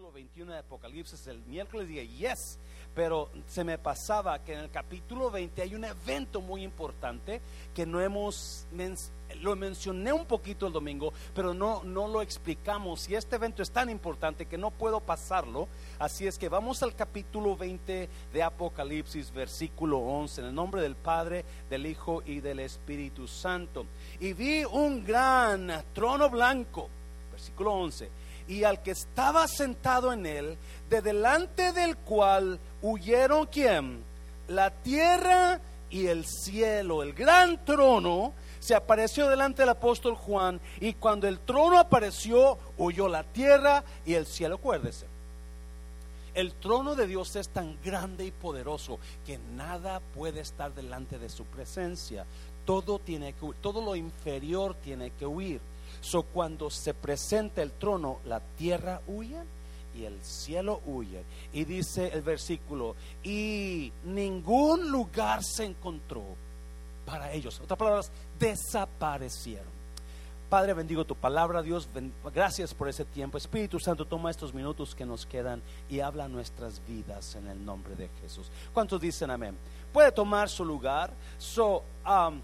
capítulo 21 de Apocalipsis. El miércoles dije, yes, pero se me pasaba que en el capítulo 20 hay un evento muy importante que no hemos, lo mencioné un poquito el domingo, pero no, no lo explicamos. Y este evento es tan importante que no puedo pasarlo. Así es que vamos al capítulo 20 de Apocalipsis, versículo 11, en el nombre del Padre, del Hijo y del Espíritu Santo. Y vi un gran trono blanco, versículo 11 y al que estaba sentado en él, de delante del cual huyeron quién? La tierra y el cielo, el gran trono, se apareció delante del apóstol Juan y cuando el trono apareció, huyó la tierra y el cielo, acuérdese. El trono de Dios es tan grande y poderoso que nada puede estar delante de su presencia. Todo tiene que todo lo inferior tiene que huir. So cuando se presenta el trono, la tierra huye y el cielo huye. Y dice el versículo, y ningún lugar se encontró para ellos. En otras palabras, desaparecieron. Padre, bendigo tu palabra, Dios, gracias por ese tiempo. Espíritu Santo, toma estos minutos que nos quedan y habla nuestras vidas en el nombre de Jesús. ¿Cuántos dicen amén? Puede tomar su lugar. So, um,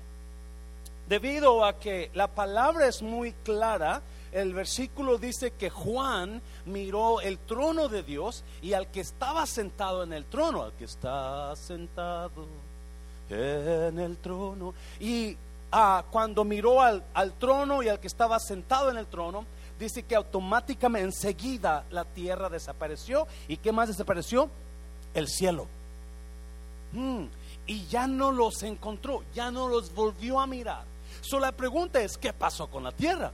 debido a que la palabra es muy clara, el versículo dice que Juan miró el trono de Dios y al que estaba sentado en el trono, al que está sentado en el trono. Y ah, cuando miró al, trono y al que estaba sentado en el trono, dice que automáticamente enseguida la tierra desapareció. ¿Y qué más desapareció? El cielo. Mm, y ya no los encontró, ya no los volvió a mirar. So, la pregunta es, ¿qué pasó con la tierra?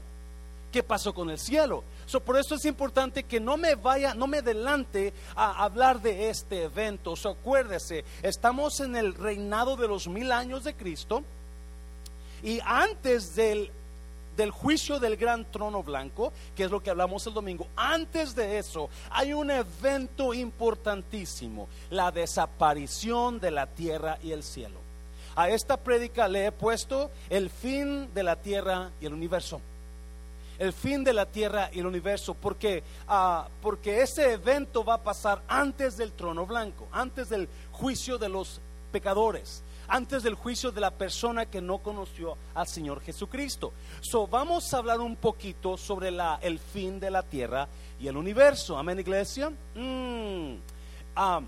¿Qué pasó con el cielo? Por eso es importante que no me vaya, no me adelante a hablar de este evento. So, acuérdese, estamos en el reinado de los mil años de Cristo y antes del, del juicio del gran trono blanco, que es lo que hablamos el domingo, antes de eso hay un evento importantísimo, la desaparición de la tierra y el cielo. A esta prédica le he puesto el fin de la tierra y el universo. El fin de la tierra y el universo, porque, ah, porque ese evento va a pasar antes del trono blanco, antes del juicio de los pecadores, antes del juicio de la persona que no conoció al Señor Jesucristo. So, vamos a hablar un poquito sobre el fin de la tierra y el universo. Amén, iglesia. Mm. Ah,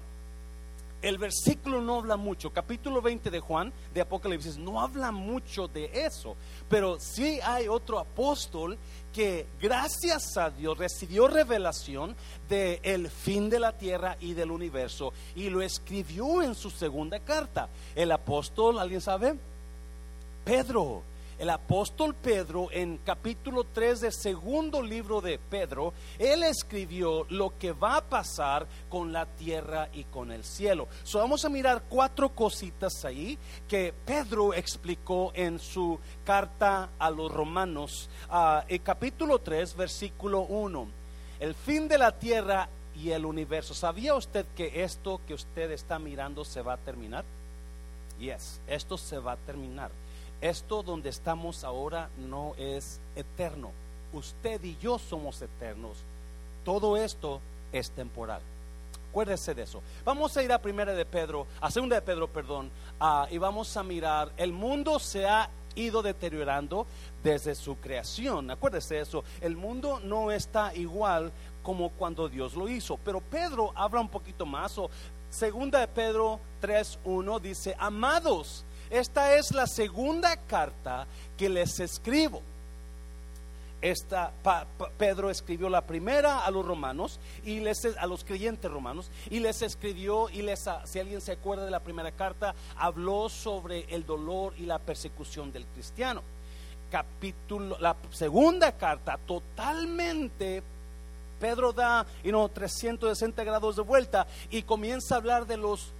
el versículo no habla mucho, capítulo 20 de Juan, de Apocalipsis, no habla mucho de eso, pero sí hay otro apóstol que gracias a Dios recibió revelación del el fin de la tierra y del universo y lo escribió en su segunda carta. El apóstol, ¿alguien sabe? Pedro el apóstol Pedro en capítulo 3 del segundo libro de Pedro, él escribió lo que va a pasar con la tierra y con el cielo. So, vamos a mirar cuatro cositas ahí que Pedro explicó en su carta a los romanos, uh, en capítulo 3, versículo 1. El fin de la tierra y el universo. ¿Sabía usted que esto que usted está mirando se va a terminar? Yes, esto se va a terminar. Esto donde estamos ahora no es eterno. Usted y yo somos eternos. Todo esto es temporal. Acuérdese de eso. Vamos a ir a primera de Pedro, a segunda de Pedro, perdón, y vamos a mirar. El mundo se ha ido deteriorando desde su creación. Acuérdese de eso. El mundo no está igual como cuando Dios lo hizo. Pero Pedro habla un poquito más. O segunda de Pedro 3.1 dice, amados, esta es la segunda carta que les escribo. Esta, Pedro escribió la primera a los romanos y les, a los creyentes romanos y les escribió y les, si alguien se acuerda de la primera carta, habló sobre el dolor y la persecución del cristiano. Capítulo, la segunda carta totalmente Pedro da know, 360 grados de vuelta y comienza a hablar de los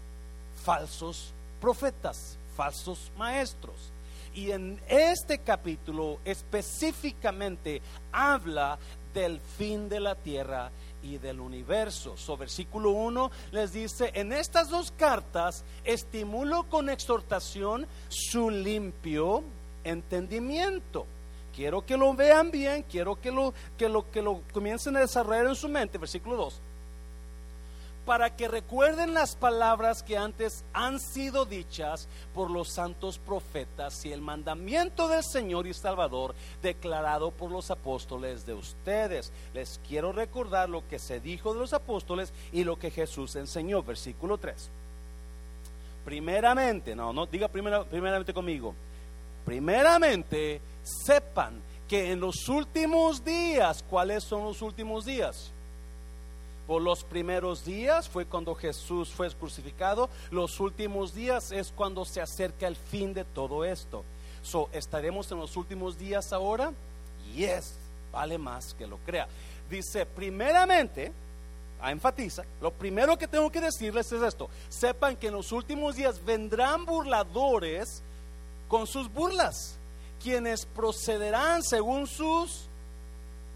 falsos profetas falsos maestros. Y en este capítulo específicamente habla del fin de la tierra y del universo. So, versículo 1 les dice, en estas dos cartas estimulo con exhortación su limpio entendimiento quiero que lo vean bien, quiero que lo, que lo, que lo comiencen a desarrollar en su mente, versículo 2 para que recuerden las palabras que antes han sido dichas por los santos profetas y el mandamiento del Señor y Salvador declarado por los apóstoles de ustedes. Les quiero recordar lo que se dijo de los apóstoles y lo que Jesús enseñó. Versículo 3. Primeramente, no, no, diga primeramente conmigo. Primeramente, sepan que en los últimos días, ¿cuáles son los últimos días? Por los primeros días fue cuando Jesús fue crucificado. Los últimos días es cuando se acerca el fin de todo esto. So, ¿Estaremos en los últimos días ahora? Yes, vale más que lo crea. Dice, primeramente, enfatiza, lo primero que tengo que decirles es esto. Sepan que en los últimos días vendrán burladores con sus burlas, quienes procederán según sus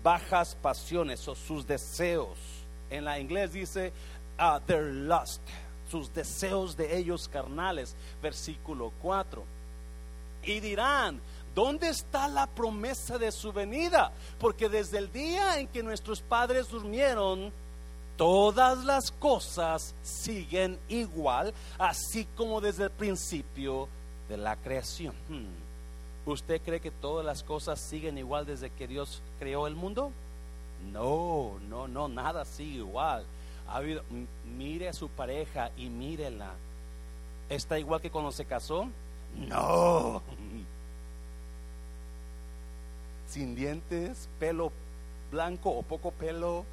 bajas pasiones o sus deseos en la inglés dice uh, their lust, sus deseos de ellos carnales, versículo 4. Y dirán, ¿dónde está la promesa de su venida? Porque desde el día en que nuestros padres durmieron, todas las cosas siguen igual, así como desde el principio de la creación. Hmm. ¿Usted cree que todas las cosas siguen igual desde que Dios creó el mundo? No, no, no, nada sigue igual. Ha habido, mire a su pareja y mírela. ¿Está igual que cuando se casó? No. Sin dientes, pelo blanco o poco pelo.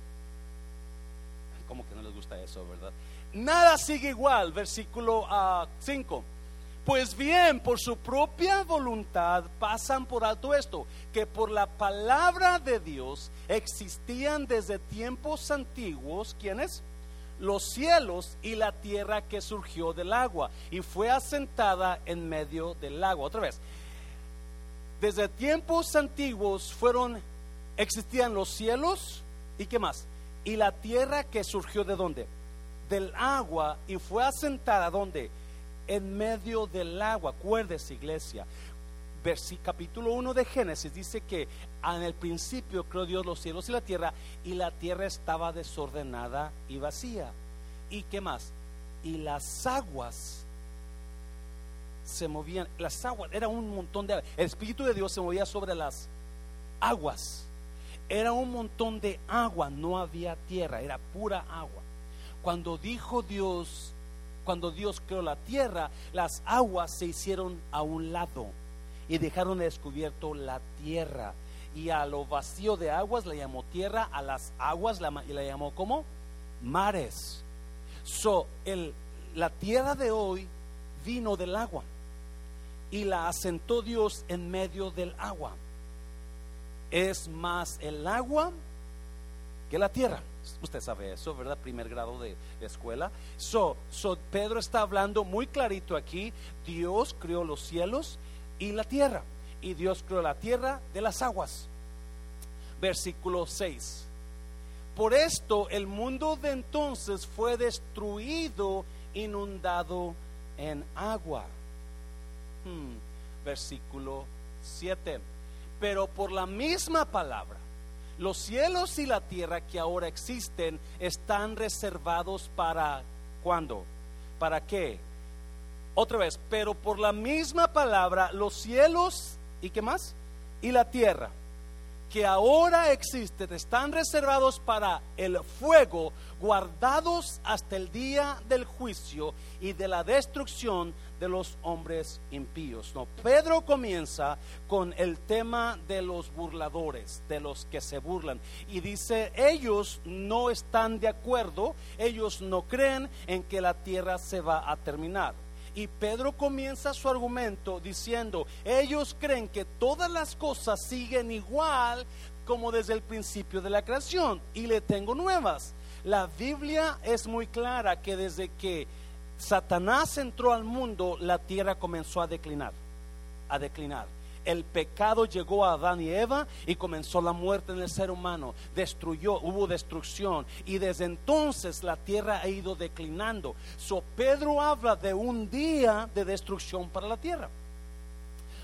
Como que no les gusta eso, verdad? Nada sigue igual. Versículo 5. Ah, pues bien, por su propia voluntad pasan por alto esto, que por la palabra de Dios existían desde tiempos antiguos, ¿quiénes? Los cielos y la tierra que surgió del agua y fue asentada en medio del agua. Otra vez, desde tiempos antiguos fueron, existían los cielos y qué más? Y la tierra que surgió de dónde? Del agua y fue asentada ¿dónde? En medio del agua. Acuérdese, iglesia. capítulo 1 de Génesis dice que en el principio creó Dios los cielos y la tierra y la tierra estaba desordenada y vacía. ¿Y qué más? Y las aguas se movían, las aguas, era un montón de El Espíritu de Dios se movía sobre las aguas. Era un montón de agua, no había tierra, era pura agua. Cuando dijo Dios, cuando Dios creó la tierra, las aguas se hicieron a un lado y dejaron descubierto la tierra. Y a lo vacío de aguas le llamó tierra, a las aguas la, la llamó como mares. So, el, la tierra de hoy vino del agua y la asentó Dios en medio del agua. Es más el agua que la tierra. Usted sabe eso, ¿verdad? Primer grado de, escuela. So, so, Pedro está hablando muy clarito aquí. Dios creó los cielos y la tierra. Y Dios creó la tierra de las aguas. Versículo 6. Por esto el mundo de entonces fue destruido, inundado en agua. Hmm. Versículo 7. Pero por la misma palabra los cielos y la tierra que ahora existen están reservados para ¿cuándo? ¿Para qué? Otra vez, pero por la misma palabra, los cielos y qué más? Y la tierra que ahora existen están reservados para el fuego, guardados hasta el día del juicio y de la destrucción de los hombres impíos. No, Pedro comienza con el tema de los burladores, de los que se burlan, y dice, ellos no están de acuerdo, ellos no creen en que la tierra se va a terminar. Y Pedro comienza su argumento diciendo, ellos creen que todas las cosas siguen igual como desde el principio de la creación. Y le tengo nuevas. La Biblia es muy clara que desde que Satanás entró al mundo, la tierra comenzó a declinar, a declinar. El pecado llegó a Adán y Eva y comenzó la muerte en el ser humano. Destruyó, hubo destrucción y desde entonces la tierra ha ido declinando. So Pedro habla de un día de destrucción para la tierra.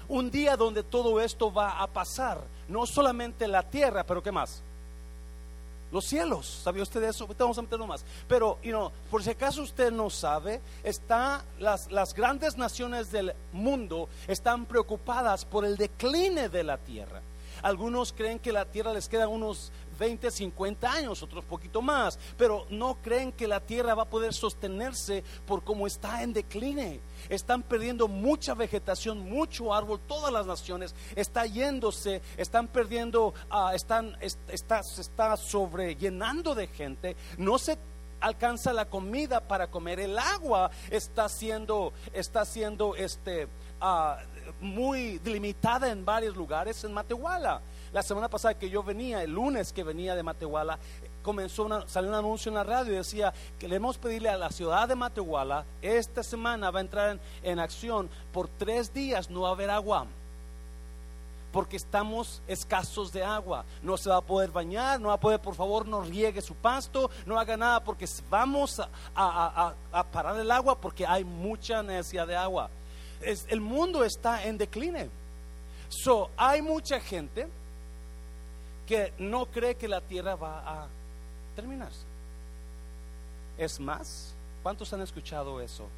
Un día donde todo esto va a pasar no solamente la tierra, pero ¿qué más? Los cielos, ¿sabía usted eso? Vamos a meterlo más. Pero, you know, por si acaso usted no sabe, está, las, las grandes naciones del mundo están preocupadas por el decline de la tierra. Algunos creen que la tierra les queda unos 20, 50 años, otros poquito más, pero no creen que la tierra va a poder sostenerse por como está en decline. Están perdiendo mucha vegetación, mucho árbol, todas las naciones está yéndose, están perdiendo, uh, están, está, se está sobrellenando de gente, no se alcanza la comida para comer, el agua está siendo, está siendo este, uh, muy delimitada en varios lugares en Matehuala. La semana pasada que yo venía, el lunes que venía de Matehuala, comenzó una, salió un anuncio en la radio y decía que le hemos pedirle a la ciudad de Matehuala, esta semana va a entrar en, acción, por tres días no va a haber agua porque estamos escasos de agua. No se va a poder bañar, no va a poder, por favor, no riegue su pasto, no haga nada porque vamos a parar el agua porque hay mucha necesidad de agua el mundo está en decline. So, hay mucha gente que no cree que la tierra va a terminarse. Es más, ¿cuántos han escuchado eso?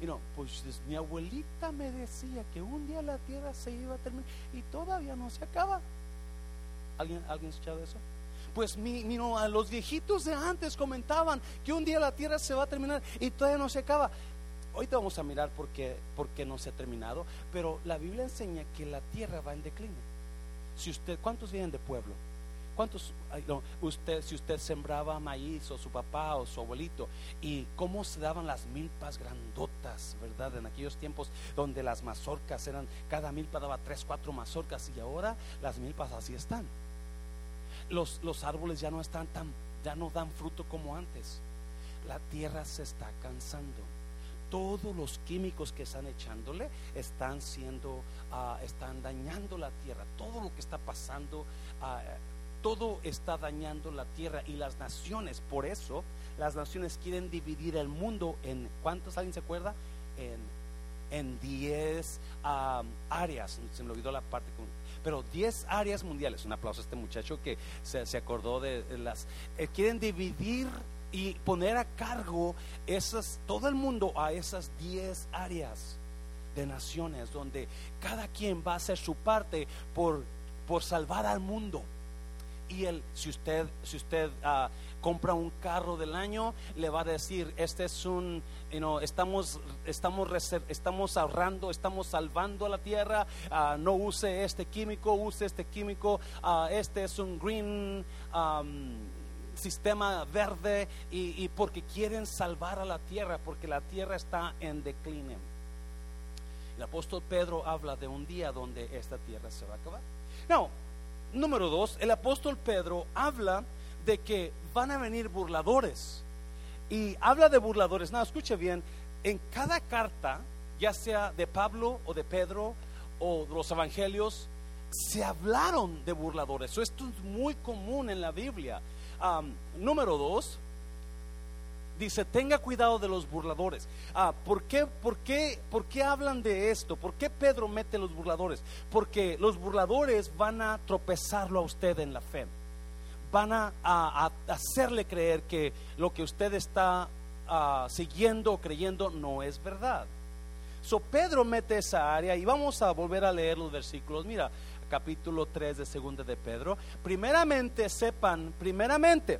Y no, pues mi abuelita me decía que un día la tierra se iba a terminar y todavía no se acaba. ¿Alguien, ¿alguien ha escuchado eso? Pues mi, mi no, los viejitos de antes comentaban que un día la tierra se va a terminar y todavía no se acaba. Te vamos a mirar por qué, no se ha terminado, pero la Biblia enseña que la tierra va en decline. Si usted, ¿cuántos vienen de pueblo? ¿Cuántos, usted, si usted sembraba maíz o su papá o su abuelito y cómo se daban las milpas grandotas, ¿verdad? En aquellos tiempos donde las mazorcas eran, cada milpa daba tres, cuatro mazorcas y ahora las milpas así están. Los, los árboles ya no están tan, ya no dan fruto como antes. La tierra se está cansando todos los químicos que están echándole están siendo, ah, están dañando la tierra. Todo lo que está pasando, ah, todo está dañando la tierra y las naciones. Por eso las naciones quieren dividir el mundo en, ¿cuántos alguien se acuerda? En en 10 áreas, se me olvidó la parte, pero 10 áreas mundiales. Un aplauso a este muchacho que se, acordó de, las... Eh, quieren dividir y poner a cargo esas, todo el mundo a esas 10 áreas de naciones donde cada quien va a hacer su parte por, por salvar al mundo. Y el, si usted, si usted uh, compra un carro del año, le va a decir, este es un, you know, estamos, estamos, estamos ahorrando, estamos salvando a la tierra, uh, no use este químico, use este químico, uh, este es un green, um, sistema verde y, porque quieren salvar a la tierra, porque la tierra está en decline. El apóstol Pedro habla de un día donde esta tierra se va a acabar. No, número dos, el apóstol Pedro habla de que van a venir burladores. Y habla de burladores. No, escuche bien, en cada carta, ya sea de Pablo o de Pedro o de los evangelios, se hablaron de burladores. Esto es muy común en la Biblia número dos, dice, tenga cuidado de los burladores. Ah, ¿por, qué, por, qué, ¿Por qué hablan de esto? ¿Por qué Pedro mete los burladores? Porque los burladores van a tropezarlo a usted en la fe. Van a, hacerle creer que lo que usted está uh, siguiendo o creyendo no es verdad. So Pedro mete esa área y vamos a volver a leer los versículos. Mira, capítulo 3 de segunda de Pedro. Primeramente sepan, primeramente,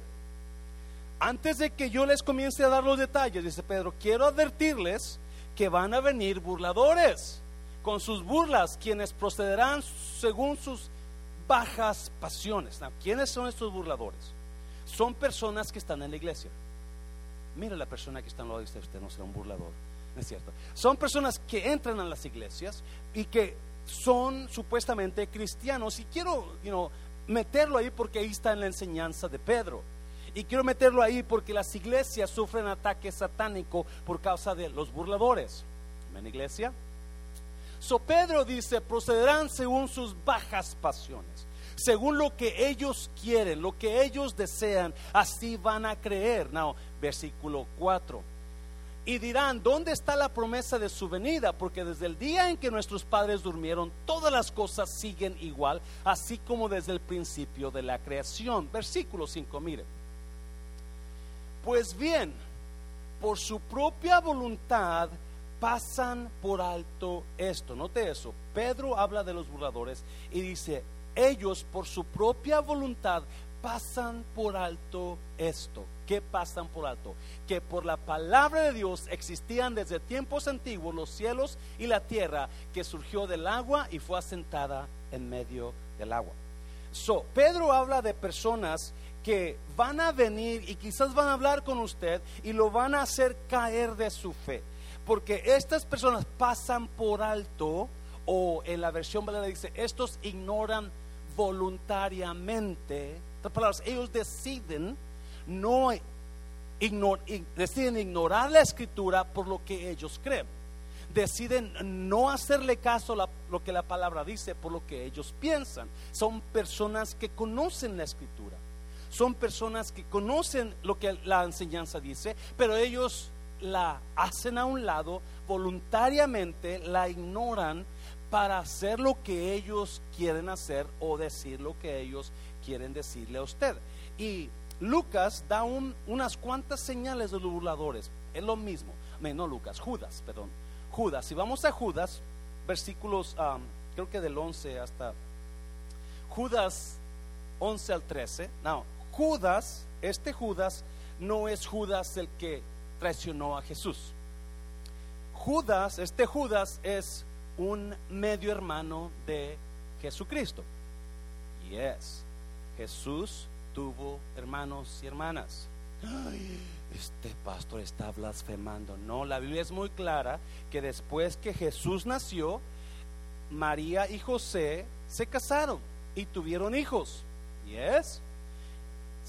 antes de que yo les comience a dar los detalles, dice Pedro, quiero advertirles que van a venir burladores con sus burlas, quienes procederán según sus bajas pasiones. ¿Quiénes son estos burladores? Son personas que están en la iglesia. Mire la persona que está en lado de usted, no será un burlador, no es cierto. Son personas que entran a las iglesias y que son supuestamente cristianos. Y quiero meterlo ahí porque ahí está en la enseñanza de Pedro. Y quiero meterlo ahí porque las iglesias sufren ataque satánico por causa de los burladores. ¿Ven, iglesia? So Pedro dice, procederán según sus bajas pasiones, según lo que ellos quieren, lo que ellos desean, así van a creer. Now, versículo 4. Y dirán, ¿dónde está la promesa de su venida? Porque desde el día en que nuestros padres durmieron, todas las cosas siguen igual, así como desde el principio de la creación. Versículo 5, mire. Pues bien, por su propia voluntad pasan por alto esto. Note eso. Pedro habla de los burladores y dice, ellos por su propia voluntad pasan por alto esto. ¿Qué pasan por alto? Que por la palabra de Dios existían desde tiempos antiguos los cielos y la tierra que surgió del agua y fue asentada en medio del agua. So, Pedro habla de personas que van a venir y quizás van a hablar con usted y lo van a hacer caer de su fe. Porque estas personas pasan por alto, o en la versión valera dice, estos ignoran voluntariamente palabras, ellos deciden no deciden ignorar la escritura por lo que ellos creen. Deciden no hacerle caso a lo que la palabra dice por lo que ellos piensan. Son personas que conocen la escritura. Son personas que conocen lo que la enseñanza dice, pero ellos la hacen a un lado voluntariamente, la ignoran para hacer lo que ellos quieren hacer o decir lo que ellos quieren decirle a usted. Y Lucas da unas cuantas señales de los burladores. Es lo mismo. No, Lucas, Judas, perdón. Judas. Si vamos a Judas, versículos, creo que del 11 hasta Judas 11 al 13. No, Judas, este Judas no es Judas el que traicionó a Jesús. Judas, este Judas es un medio hermano de Jesucristo. Yes. Jesús tuvo hermanos y hermanas. este pastor está blasfemando. No, la Biblia es muy clara que después que Jesús nació, María y José se casaron y tuvieron hijos. Y es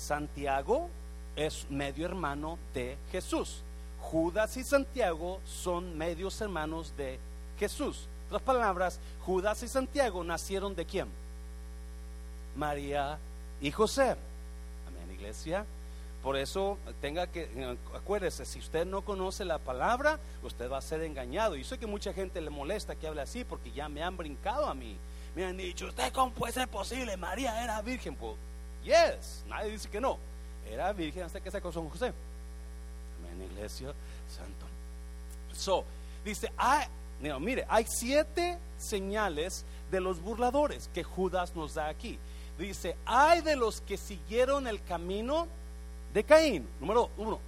Santiago es medio hermano de Jesús. Judas y Santiago son medios hermanos de Jesús. En otras palabras, Judas y Santiago nacieron de quién? María y José. Amén, iglesia. Por eso tenga que, acuérdese, si usted no conoce la palabra, usted va a ser engañado. Y sé que mucha gente le molesta que hable así porque ya me han brincado a mí. Me han dicho, ¿usted cómo puede ser posible? María era virgen. Pues, yes, nadie dice que no. Era virgen hasta que se casó con José. Amén, iglesia, santo. So, dice, ah, mire, hay siete señales de los burladores que Judas nos da aquí dice, hay de los que siguieron el camino de Caín, número uno.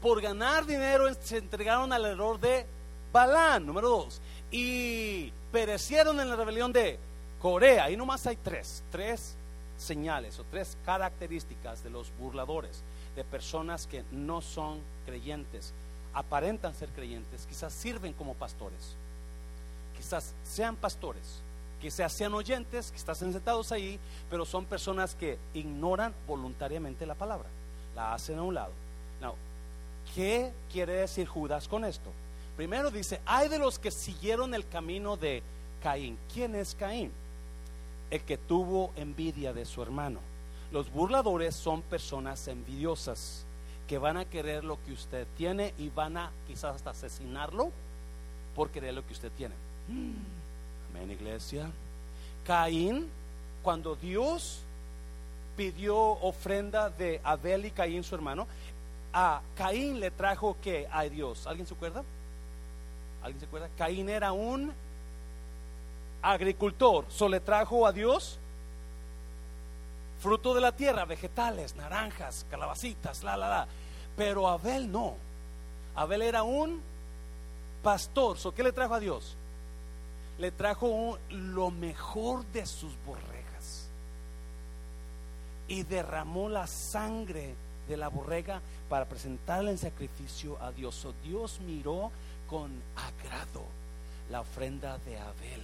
Por ganar dinero se entregaron al error de Balán, número dos. Y perecieron en la rebelión de Corea. Ahí nomás hay tres, tres señales o tres características de los burladores, de personas que no son creyentes, aparentan ser creyentes, quizás sirven como pastores, quizás sean pastores, que se hacían oyentes, que están sentados ahí, pero son personas que ignoran voluntariamente la palabra, la hacen a un lado. ¿qué quiere decir Judas con esto? Primero dice, hay de los que siguieron el camino de Caín. ¿Quién es Caín? El que tuvo envidia de su hermano. Los burladores son personas envidiosas que van a querer lo que usted tiene y van a quizás hasta asesinarlo por querer lo que usted tiene. Amén, iglesia. Caín, cuando Dios pidió ofrenda de Abel y Caín, su hermano, a Caín le trajo que a Dios. ¿Alguien se acuerda? ¿Alguien se acuerda? Caín era un agricultor, solo le trajo a Dios fruto de la tierra, vegetales, naranjas, calabacitas, la, la, la. Pero Abel no. Abel era un pastor. ¿So qué le trajo a Dios? le trajo lo mejor de sus borregas y derramó la sangre de la borrega para presentarle en sacrificio a Dios. Dios miró con agrado la ofrenda de Abel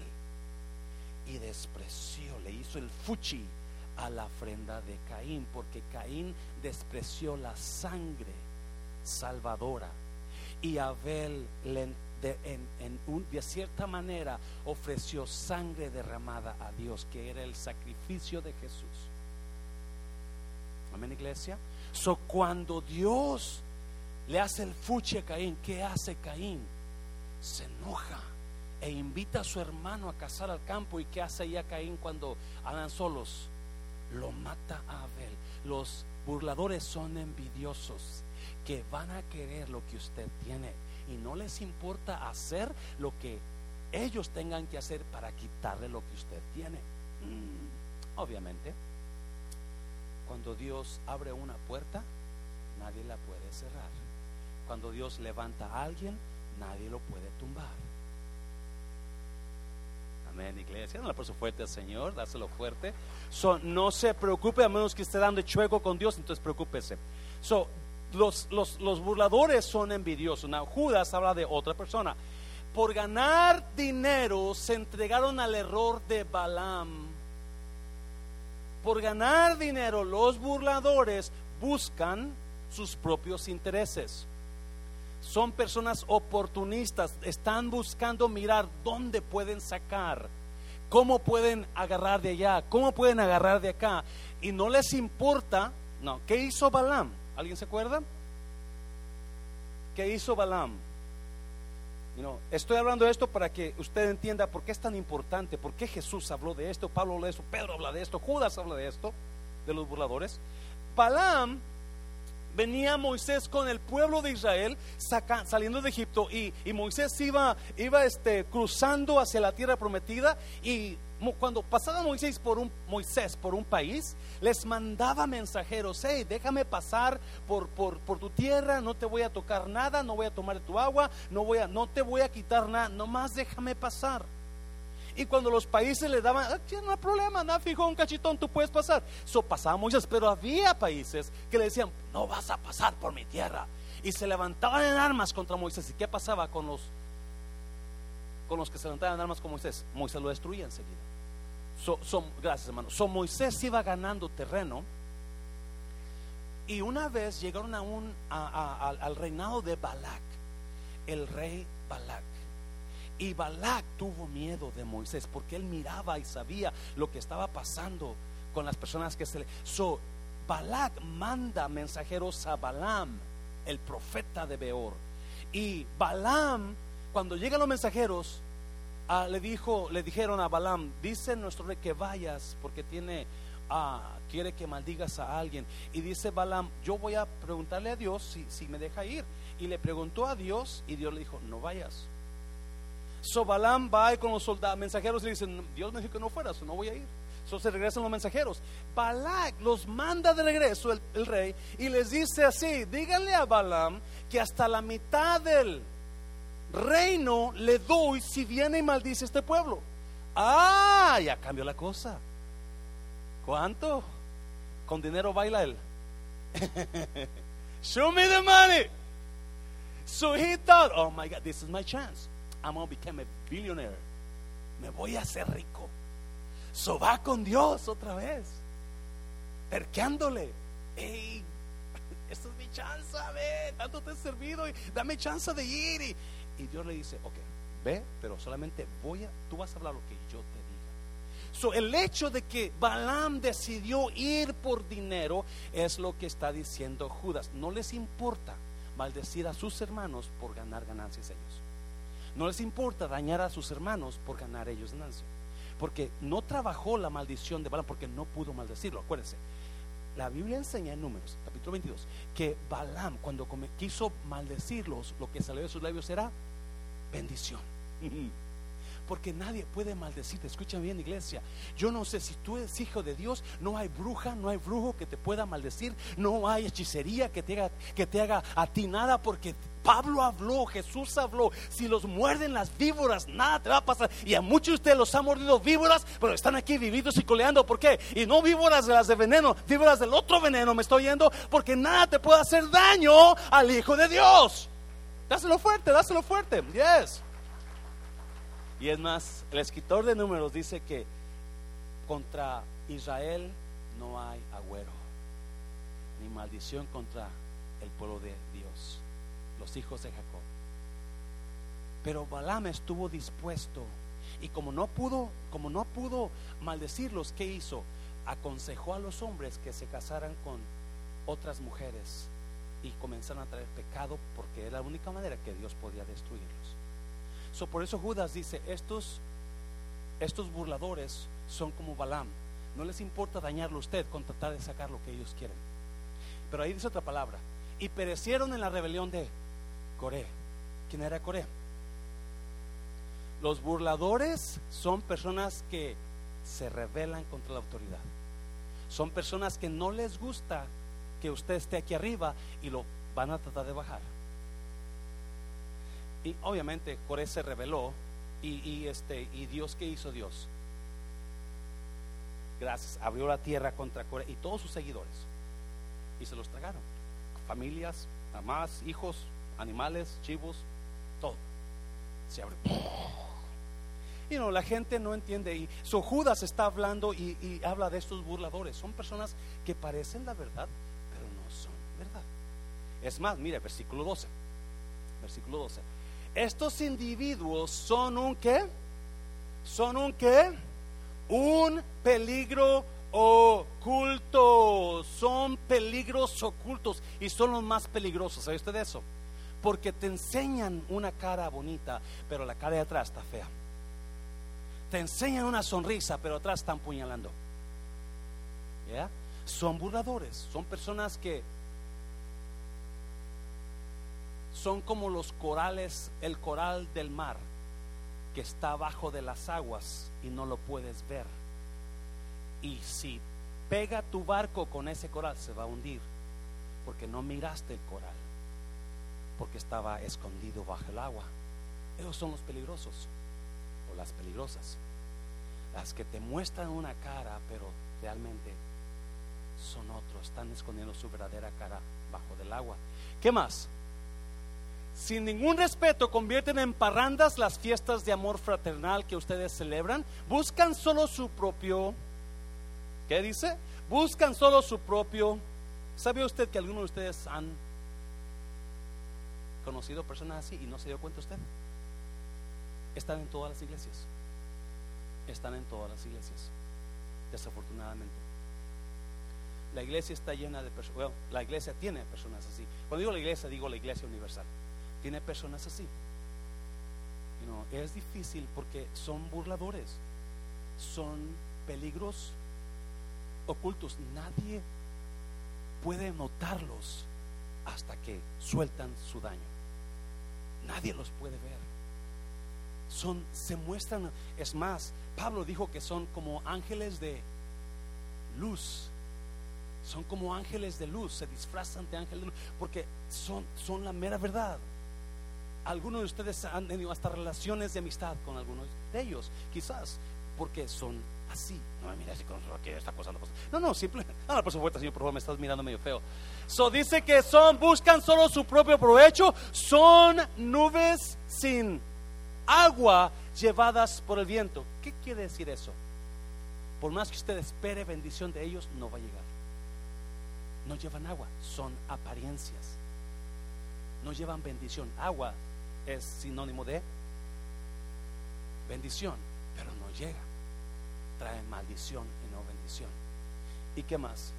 y despreció, le hizo el fuchi a la ofrenda de Caín, porque Caín despreció la sangre salvadora y Abel de cierta manera ofreció sangre derramada a Dios, que era el sacrificio de Jesús. Amén, iglesia. So, cuando Dios le hace el fuche a Caín. ¿Qué hace Caín? Se enoja e invita a su hermano a cazar al campo. ¿Y qué hace ya Caín cuando andan solos? Lo mata a Abel. Los burladores son envidiosos que van a querer lo que usted tiene y no les importa hacer lo que ellos tengan que hacer para quitarle lo que usted tiene. Mm, obviamente, cuando Dios abre una puerta, nadie la puede cerrar. Cuando Dios levanta a alguien, nadie lo puede tumbar. Amén, iglesia. Le puso fuerte al Señor, dáselo fuerte. So, no se preocupe a menos que esté dando chueco con Dios, entonces preocúpese. So, los, los, los burladores son envidiosos. Now, Judas habla de otra persona. Por ganar dinero se entregaron al error de Balaam. Por ganar dinero los burladores buscan sus propios intereses. Son personas oportunistas, están buscando mirar dónde pueden sacar, cómo pueden agarrar de allá, cómo pueden agarrar de acá. Y no les importa, no, ¿qué hizo Balaam? ¿Alguien se acuerda? ¿Qué hizo Balaam? estoy hablando de esto para que usted entienda por qué es tan importante, por qué Jesús habló de esto, Pablo habló de esto, Pedro habla de esto, Judas habla de esto, de los burladores. Balaam venía Moisés con el pueblo de Israel saliendo de Egipto y, Moisés iba, iba este, cruzando hacia la tierra prometida y cuando pasaba Moisés por un Moisés por un país, les mandaba mensajeros, hey, déjame pasar por, por, por, tu tierra, no te voy a tocar nada, no voy a tomar tu agua, no voy a, no te voy a quitar nada, nomás déjame pasar. Y cuando los países le daban, ah, no hay problema, nada, fijo, un cachitón, tú puedes pasar. Eso pasaba Moisés, pero había países que le decían, no vas a pasar por mi tierra. Y se levantaban en armas contra Moisés. ¿Y qué pasaba con los, con los que se levantaban en armas con Moisés? Moisés lo destruía enseguida. son, gracias, hermano. So, Moisés iba ganando terreno. Y una vez llegaron a un, al reinado de Balac, el rey Balac. Y Balac tuvo miedo de Moisés porque él miraba y sabía lo que estaba pasando con las personas que se le. So, Balac manda mensajeros a Balaam, el profeta de Beor. Y Balaam, cuando llegan los mensajeros, ah, le dijo, le dijeron a Balaam, dice nuestro rey que vayas porque tiene, ah, quiere que maldigas a alguien. Y dice Balaam, yo voy a preguntarle a Dios si, si me deja ir. Y le preguntó a Dios y Dios le dijo, no vayas. So Balaam va con los soldados, mensajeros y le dicen, Dios me dijo que no fueras, no voy a ir. So se regresan los mensajeros. Balak los manda de regreso el, rey y les dice así, díganle a Balaam que hasta la mitad del reino le doy si viene y maldice este pueblo. Ah, ya cambió la cosa. ¿Cuánto? Con dinero baila él. Show me the money. So he thought, oh my God, this is my chance. I'm to become a billionaire. Me voy a hacer rico. So va con Dios otra vez. Terqueándole. Hey, esta es mi chance, ve, tanto te he servido dame chance de ir. Y, y Dios le dice, ok, ve, pero solamente voy a, tú vas a hablar lo que yo te diga. So, el hecho de que Balaam decidió ir por dinero es lo que está diciendo Judas. No les importa maldecir a sus hermanos por ganar ganancias ellos. No les importa dañar a sus hermanos por ganar ellos ganancia. Porque no trabajó la maldición de Balaam porque no pudo maldecirlo. Acuérdense, la Biblia enseña en Números, capítulo 22, que Balaam, cuando quiso maldecirlos, lo que salió de sus labios era bendición. porque nadie puede maldecirte. Escucha bien, iglesia. Yo no sé si tú eres hijo de Dios, no hay bruja, no hay brujo que te pueda maldecir, no hay hechicería que te haga, que te haga a ti nada, porque Pablo habló, Jesús habló. Si los muerden las víboras, nada te va a pasar. Y a muchos de ustedes los han mordido víboras, pero están aquí vividos y coleando. ¿Por qué? Y no víboras de las de veneno, víboras del otro veneno. Me estoy yendo porque nada te puede hacer daño al Hijo de Dios. Dáselo fuerte, dáselo fuerte. Yes. Y es más, el escritor de números dice que contra Israel no hay agüero, ni maldición contra el pueblo de los hijos de Jacob. Pero Balaam estuvo dispuesto y como no pudo, como no pudo maldecirlos, ¿qué hizo? Aconsejó a los hombres que se casaran con otras mujeres y comenzaron a traer pecado porque era la única manera que Dios podía destruirlos. So, por eso Judas dice, estos, estos burladores son como Balaam. No les importa dañarlo a usted con tratar de sacar lo que ellos quieren. Pero ahí dice otra palabra. Y perecieron en la rebelión de Coré. ¿Quién era Coré? Los burladores son personas que se rebelan contra la autoridad. Son personas que no les gusta que usted esté aquí arriba y lo van a tratar de bajar. Y obviamente Coré se rebeló y, este y Dios qué hizo Dios? Gracias, abrió la tierra contra Coré y todos sus seguidores y se los tragaron. Familias, mamás, hijos, animales, chivos, todo. Se abrió. Y no, la gente no entiende. Y so Judas está hablando y, habla de estos burladores. Son personas que parecen la verdad, pero no son verdad. Es más, mire, versículo 12. Versículo 12. Estos individuos son un qué? Son un qué? Un peligro oculto. Son peligros ocultos y son los más peligrosos. ¿Sabe usted eso? Porque te enseñan una cara bonita, pero la cara de atrás está fea. Te enseñan una sonrisa, pero atrás están puñalando. ¿Ya? Son burladores, son personas que son como los corales, el coral del mar, que está abajo de las aguas y no lo puedes ver. Y si pega tu barco con ese coral, se va a hundir, porque no miraste el coral, porque estaba escondido bajo el agua. Esos son los peligrosos o las peligrosas, las que te muestran una cara, pero realmente son otros, están escondiendo su verdadera cara bajo del agua. ¿Qué más? sin ningún respeto convierten en parrandas las fiestas de amor fraternal que ustedes celebran, buscan solo su propio, ¿qué dice? Buscan solo su propio. ¿Sabe usted que algunos de ustedes han conocido personas así y no se dio cuenta usted? Están en todas las iglesias. Están en todas las iglesias, desafortunadamente. La iglesia está llena de personas, bueno, la iglesia tiene personas así. Cuando digo la iglesia, digo la iglesia universal tiene personas así. es difícil porque son burladores, son peligros ocultos. Nadie puede notarlos hasta que sueltan su daño. Nadie los puede ver. Son, se muestran, es más, Pablo dijo que son como ángeles de luz. Son como ángeles de luz, se disfrazan de ángeles de luz, porque son, son la mera verdad algunos de ustedes han tenido hasta relaciones de amistad con algunos de ellos, quizás porque son así. No me mires con que está pasando No, no, simplemente. No, por supuesto, Señor, por favor, me estás mirando medio feo. So dice que son, buscan solo su propio provecho, son nubes sin agua llevadas por el viento. ¿Qué quiere decir eso? Por más que usted espere bendición de ellos, no va a llegar. No llevan agua, son apariencias. No llevan bendición. Agua es sinónimo de bendición, pero no llega. Trae maldición y no bendición. ¿Y qué más?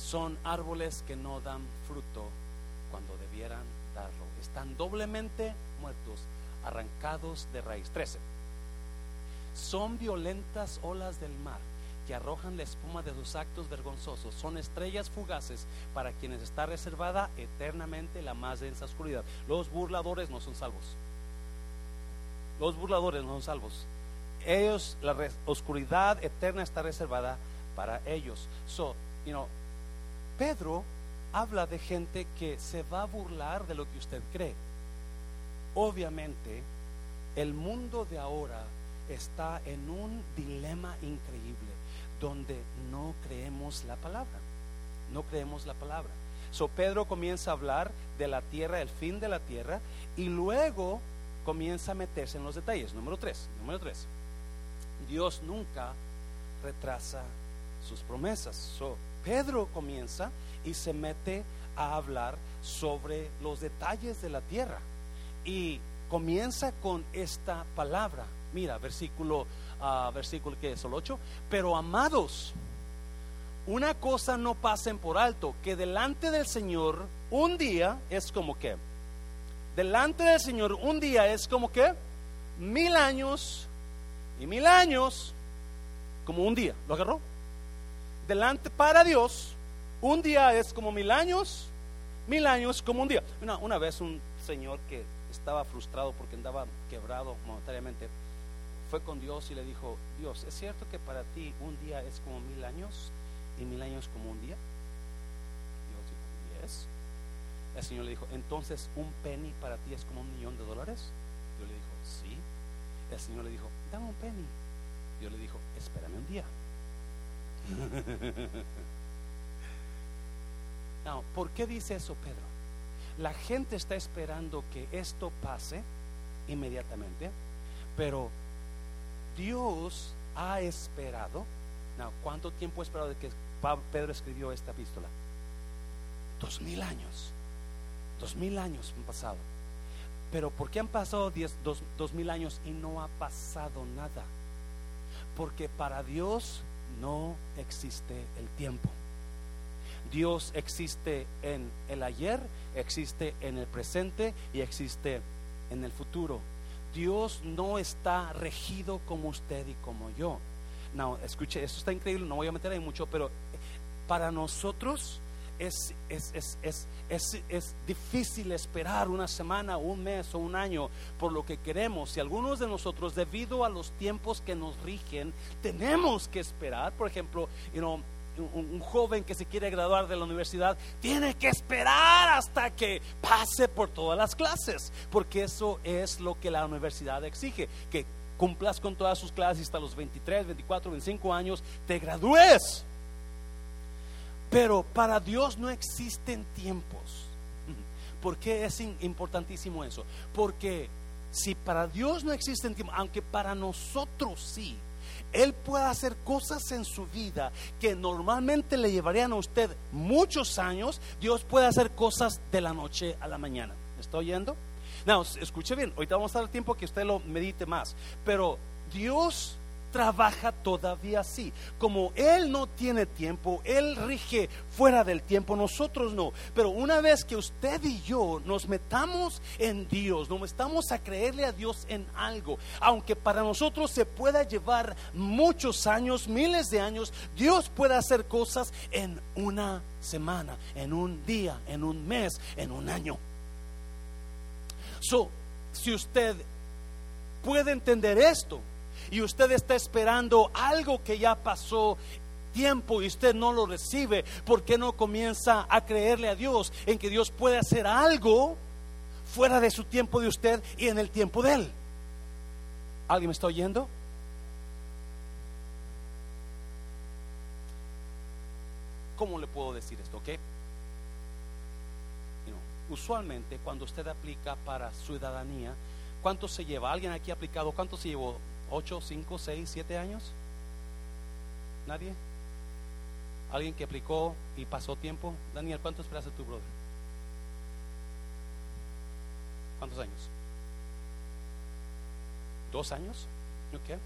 Son árboles que no dan fruto cuando debieran darlo. Están doblemente muertos, arrancados de raíz. 13. Son violentas olas del mar que arrojan la espuma de sus actos vergonzosos. Son estrellas fugaces para quienes está reservada eternamente la más densa oscuridad. Los burladores no son salvos. Los burladores no son salvos. Ellos, la oscuridad eterna está reservada para ellos. So, you know, Pedro habla de gente que se va a burlar de lo que usted cree. Obviamente, el mundo de ahora está en un dilema increíble donde no creemos la palabra. No creemos la palabra. So Pedro comienza a hablar de la tierra, el fin de la tierra, y luego comienza a meterse en los detalles. Número tres, número tres. Dios nunca retrasa sus promesas. So, Pedro comienza y se mete a hablar sobre los detalles de la tierra. Y comienza con esta palabra. Mira, versículo versículo que es el 8, pero amados, una cosa no pasen por alto, que delante del Señor un día es como que, delante del Señor un día es como que mil años y mil años como un día. ¿Lo agarró? Delante para Dios, un día es como mil años, mil años como un día. Una, una vez un señor que estaba frustrado porque andaba quebrado monetariamente, fue con Dios y le dijo, Dios, ¿es cierto que para ti un día es como mil años y mil años como un día? Dios dijo, yes. El Señor le dijo, entonces un penny para ti es como un millón de dólares. Dios le dijo, sí. El Señor le dijo, dame un penny. Dios le dijo, espérame un día. no, ¿por qué dice eso Pedro? La gente está esperando que esto pase inmediatamente, pero Dios ha esperado. No, ¿Cuánto tiempo ha esperado de que Pedro escribió esta epístola? Dos mil años. Dos mil años han pasado. Pero ¿por qué han pasado diez, dos, dos mil años y no ha pasado nada? Porque para Dios no existe el tiempo. Dios existe en el ayer, existe en el presente y existe en el futuro. Dios no está regido como usted y como yo. No, escuche, esto está increíble, no voy a meter ahí mucho, pero para nosotros es, es, es, es, difícil esperar una semana, un mes o un año por lo que queremos. Y algunos de nosotros, debido a los tiempos que nos rigen, tenemos que esperar. Por ejemplo, you un, joven que se quiere graduar de la universidad tiene que esperar hasta que pase por todas las clases, porque eso es lo que la universidad exige, que cumplas con todas sus clases hasta los 23, 24, 25 años, te gradúes. Pero para Dios no existen tiempos. ¿Por qué es importantísimo eso? Porque si para Dios no existen tiempos, aunque para nosotros sí, Él puede hacer cosas en su vida que normalmente le llevarían a usted muchos años, Dios puede hacer cosas de la noche a la mañana. ¿Me está oyendo? No, escuche bien, ahorita vamos a dar tiempo que usted lo medite más, pero Dios trabaja todavía así. Como Él no tiene tiempo, Él rige fuera del tiempo, nosotros no. Pero una vez que usted y yo nos metamos en Dios, nos metamos a creerle a Dios en algo, aunque para nosotros se pueda llevar muchos años, miles de años, Dios puede hacer cosas en una semana, en un día, en un mes, en un año. So, si usted puede entender esto, y usted está esperando algo que ya pasó tiempo y usted no lo recibe, ¿por qué no comienza a creerle a Dios en que Dios puede hacer algo fuera de su tiempo de usted y en el tiempo de Él? ¿Alguien me está oyendo? ¿Cómo le puedo decir esto? ¿Ok? usualmente cuando usted aplica para ciudadanía, ¿cuánto se lleva? ¿Alguien aquí ha aplicado? ¿Cuánto se llevó? 8, 5, 6, 7 años? ¿Nadie? ¿Alguien que aplicó y pasó tiempo? Daniel, ¿cuánto esperaste tu brother? ¿Cuántos años? ¿Dos años? ¿Ok?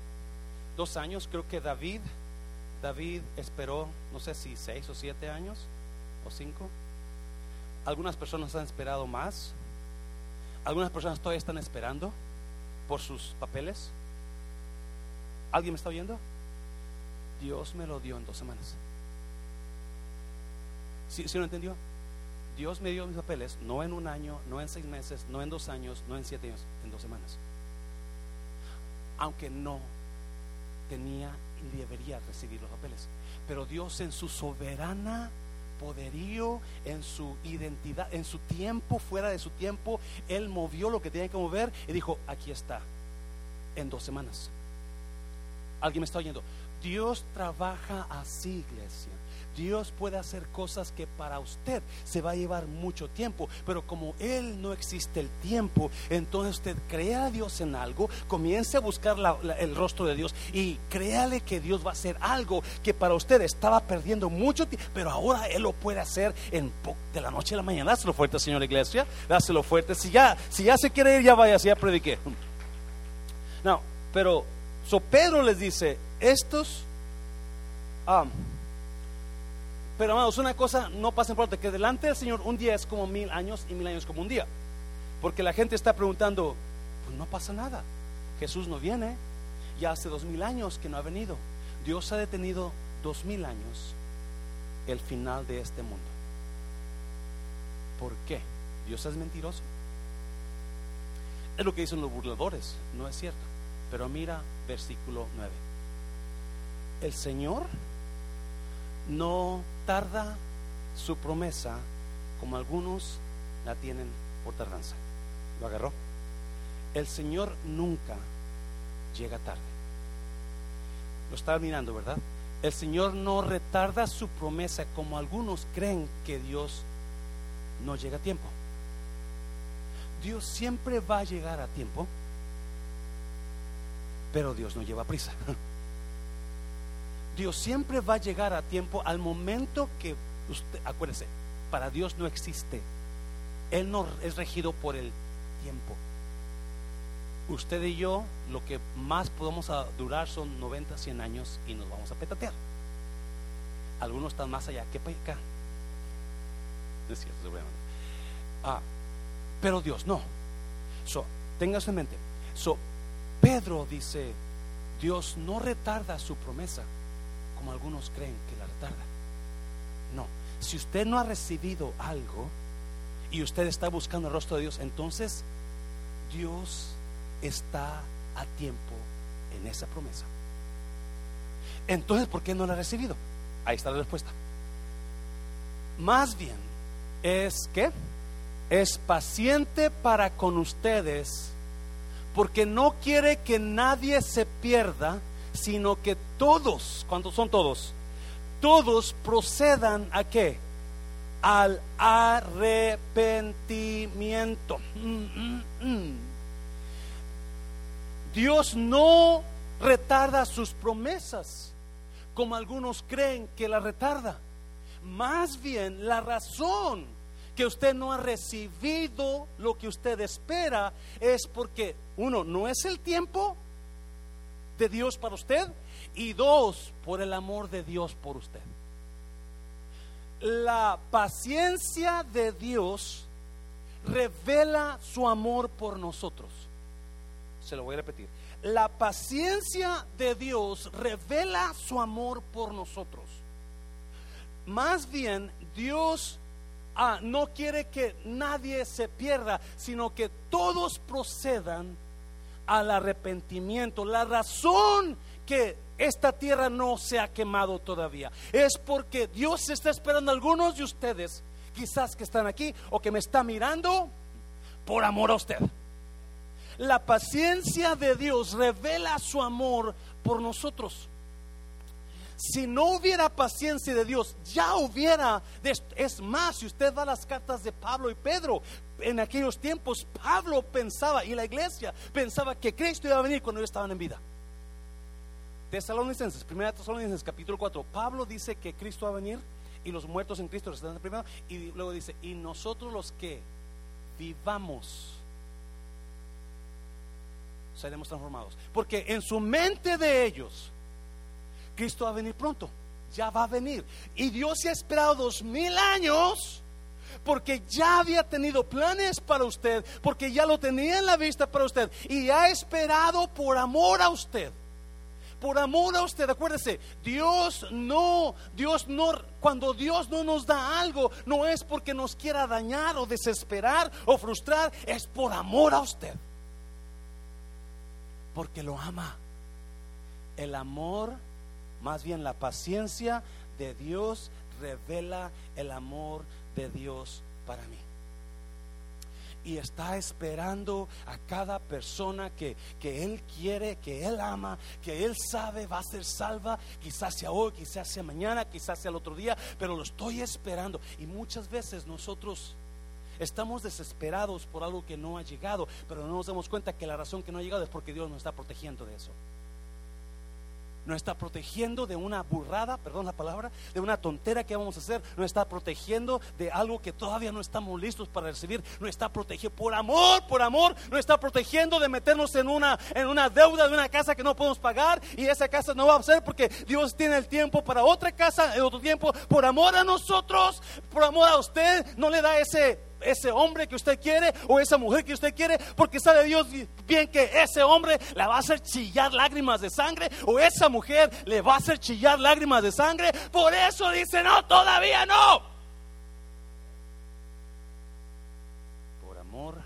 Dos años, creo que David, David esperó, no sé si seis o siete años o cinco. Algunas personas han esperado más. Algunas personas todavía están esperando por sus papeles. ¿Alguien me está oyendo? Dios me lo dio en dos semanas. ¿Sí, ¿Sí lo entendió? Dios me dio mis papeles no en un año, no en seis meses, no en dos años, no en siete años, en dos semanas. Aunque no tenía y debería recibir los papeles. Pero Dios en su soberana poderío, en su identidad, en su tiempo, fuera de su tiempo, Él movió lo que tenía que mover y dijo, aquí está, en dos semanas. ¿Alguien me está oyendo? Dios trabaja así, iglesia. Dios puede hacer cosas que para usted se va a llevar mucho tiempo, pero como Él no existe el tiempo, entonces usted crea a Dios en algo, comience a buscar el rostro de Dios y créale que Dios va a hacer algo que para usted estaba perdiendo mucho tiempo, pero ahora Él lo puede hacer en de la noche a la mañana. Dáselo fuerte, señora iglesia, dáselo fuerte. Si ya, si ya se quiere ir, ya vaya, si ya prediqué. No, pero So Pedro les dice, estos, Pero amados, una cosa no pasa en parte, que delante del Señor un día es como mil años y mil años como un día. Porque la gente está preguntando, pues no pasa nada. Jesús no viene, ya hace dos mil años que no ha venido. Dios ha detenido dos mil años el final de este mundo. ¿Por qué? ¿Dios es mentiroso? Es lo que dicen los burladores, no es cierto. Pero mira versículo 9. El Señor no tarda su promesa como algunos la tienen por tardanza. ¿Lo agarró? El Señor nunca llega tarde. Lo estaba mirando, ¿verdad? El Señor no retarda su promesa como algunos creen que Dios no llega a tiempo. Dios siempre va a llegar a tiempo, pero Dios no lleva prisa. Dios siempre va a llegar a tiempo al momento que usted, acuérdese, para Dios no existe. Él no es regido por el tiempo. Usted y yo, lo que más podemos durar son 90, 100 años y nos vamos a petatear. Algunos están más allá que para acá. Es cierto, Ah, pero Dios no. So, tengas en mente. So, Pedro dice, Dios no retarda su promesa como algunos creen que la retarda. No, si usted no ha recibido algo y usted está buscando el rostro de Dios, entonces Dios está a tiempo en esa promesa. Entonces, ¿por qué no la ha recibido? Ahí está la respuesta. Más bien es que es paciente para con ustedes porque no quiere que nadie se pierda, sino que todos, ¿cuántos son todos? Todos procedan a qué? Al arrepentimiento. Mm, mm, mm. Dios no retarda sus promesas, como algunos creen que la retarda. Más bien, la razón que usted no ha recibido lo que usted espera es porque, uno, no es el tiempo de Dios para usted y dos, por el amor de Dios por usted. La paciencia de Dios revela su amor por nosotros. Se lo voy a repetir. La paciencia de Dios revela su amor por nosotros. Más bien, Dios ah, no quiere que nadie se pierda, sino que todos procedan al arrepentimiento. La razón que esta tierra no se ha quemado todavía es porque Dios está esperando a algunos de ustedes, quizás que están aquí o que me está mirando, por amor a usted. La paciencia de Dios revela su amor por nosotros. Si no hubiera paciencia de Dios, ya hubiera. Es más, si usted va las cartas de Pablo y Pedro, en aquellos tiempos Pablo pensaba y la iglesia pensaba que Cristo iba a venir cuando ellos estaban en vida. Tesalonicenses, primera Tesalonicenses capítulo 4, Pablo dice que Cristo va a venir y los muertos en Cristo están primero y luego dice, y nosotros los que vivamos seremos transformados. Porque en su mente de ellos, Cristo va a venir pronto, ya va a venir. Y Dios se ha esperado dos mil años porque ya había tenido planes para usted, porque ya lo tenía en la vista para usted y ha esperado por amor a usted. Por amor a usted, acuérdese, Dios no, Dios no, cuando Dios no nos da algo, no es porque nos quiera dañar o desesperar o frustrar, es por amor a usted porque lo ama. El amor, más bien la paciencia de Dios revela el amor de Dios para mí. Y está esperando a cada persona que, que Él quiere, que Él ama, que Él sabe va a ser salva, quizás sea hoy, quizás sea mañana, quizás sea el otro día, pero lo estoy esperando. Y muchas veces nosotros Estamos desesperados por algo que no ha llegado, pero no nos damos cuenta que la razón que no ha llegado es porque Dios nos está protegiendo de eso. Nos está protegiendo de una burrada, perdón la palabra, de una tontera que vamos a hacer, nos está protegiendo de algo que todavía no estamos listos para recibir, nos está protegiendo por amor, por amor, nos está protegiendo de meternos en una en una deuda de una casa que no podemos pagar y esa casa no va a ser porque Dios tiene el tiempo para otra casa en otro tiempo, por amor a nosotros, por amor a usted, no le da ese ese hombre que usted quiere o esa mujer que usted quiere, porque sabe Dios bien que ese hombre le va a hacer chillar lágrimas de sangre o esa mujer le va a hacer chillar lágrimas de sangre. Por eso dice, no, todavía no. Por amor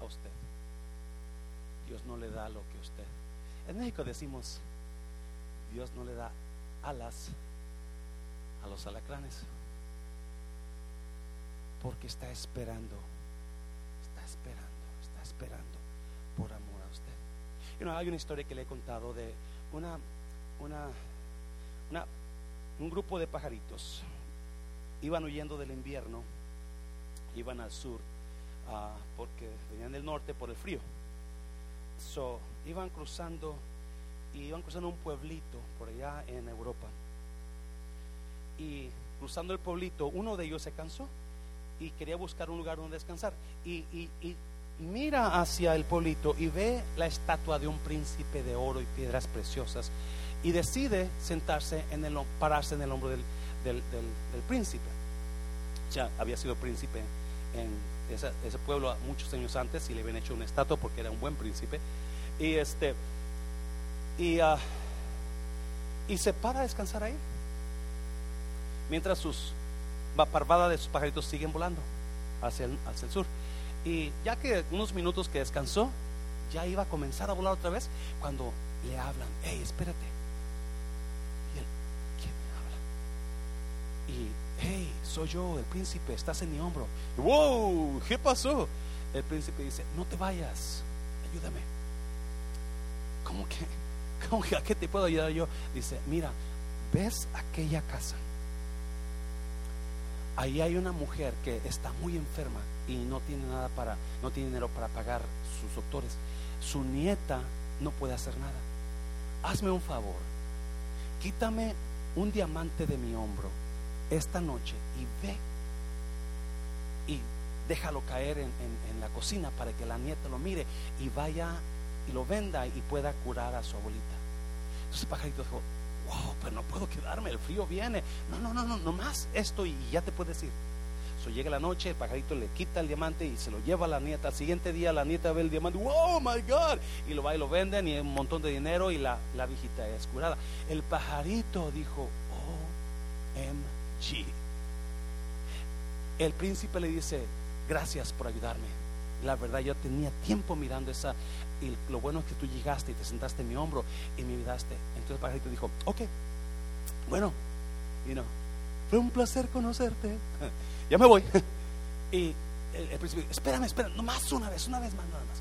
a usted. Dios no le da lo que usted. En México decimos, Dios no le da alas a los alacranes porque está esperando, está esperando, está esperando por amor a usted. hay una historia que le he contado de una, una, un grupo de pajaritos. Iban huyendo del invierno, iban al sur, ah, porque venían del norte por el frío. So, iban cruzando iban cruzando un pueblito por allá en Europa. Y cruzando el pueblito, uno de ellos se cansó y quería buscar un lugar donde descansar. Y, mira hacia el pueblito y ve la estatua de un príncipe de oro y piedras preciosas y decide sentarse en el pararse en el hombro del, del, príncipe. Ya había sido príncipe en ese, pueblo muchos años antes y le habían hecho una estatua porque era un buen príncipe. Y este y, uh, y se para a descansar ahí. Mientras sus parvada de sus pajaritos siguen volando hacia el, hacia el sur. Y ya que unos minutos que descansó, ya iba a comenzar a volar otra vez cuando le hablan, hey, espérate. Y él, ¿quién me habla? Y, hey, soy yo, el príncipe, estás en mi hombro. wow, ¿qué pasó? El príncipe dice, no te vayas, ayúdame. ¿Cómo que? ¿Cómo que a qué te puedo ayudar yo? Dice, mira, ¿ves aquella casa? Ahí hay una mujer que está muy enferma y no tiene nada para, no tiene dinero para pagar sus doctores. Su nieta no puede hacer nada. Hazme un favor, quítame un diamante de mi hombro esta noche y ve y déjalo caer en, la cocina para que la nieta lo mire y vaya y lo venda y pueda curar a su abuelita. Entonces el pajarito dijo, quedarme, el frío viene. No, no, no, no, no más esto y ya te puedes ir. So, llega la noche, el pajarito le quita el diamante y se lo lleva a la nieta. Al siguiente día la nieta ve el diamante, wow, my God, y lo va y lo venden y un montón de dinero y la, la viejita es curada. El pajarito dijo, OMG. El príncipe le dice, gracias por ayudarme. La verdad, yo tenía tiempo mirando esa, y lo bueno es que tú llegaste y te sentaste en mi hombro y me ayudaste. Entonces el pajarito dijo, ok, bueno, y no, fue un placer conocerte. ya me voy. y el, el príncipe, espérame, espérame, nomás una vez, una vez más, nada más.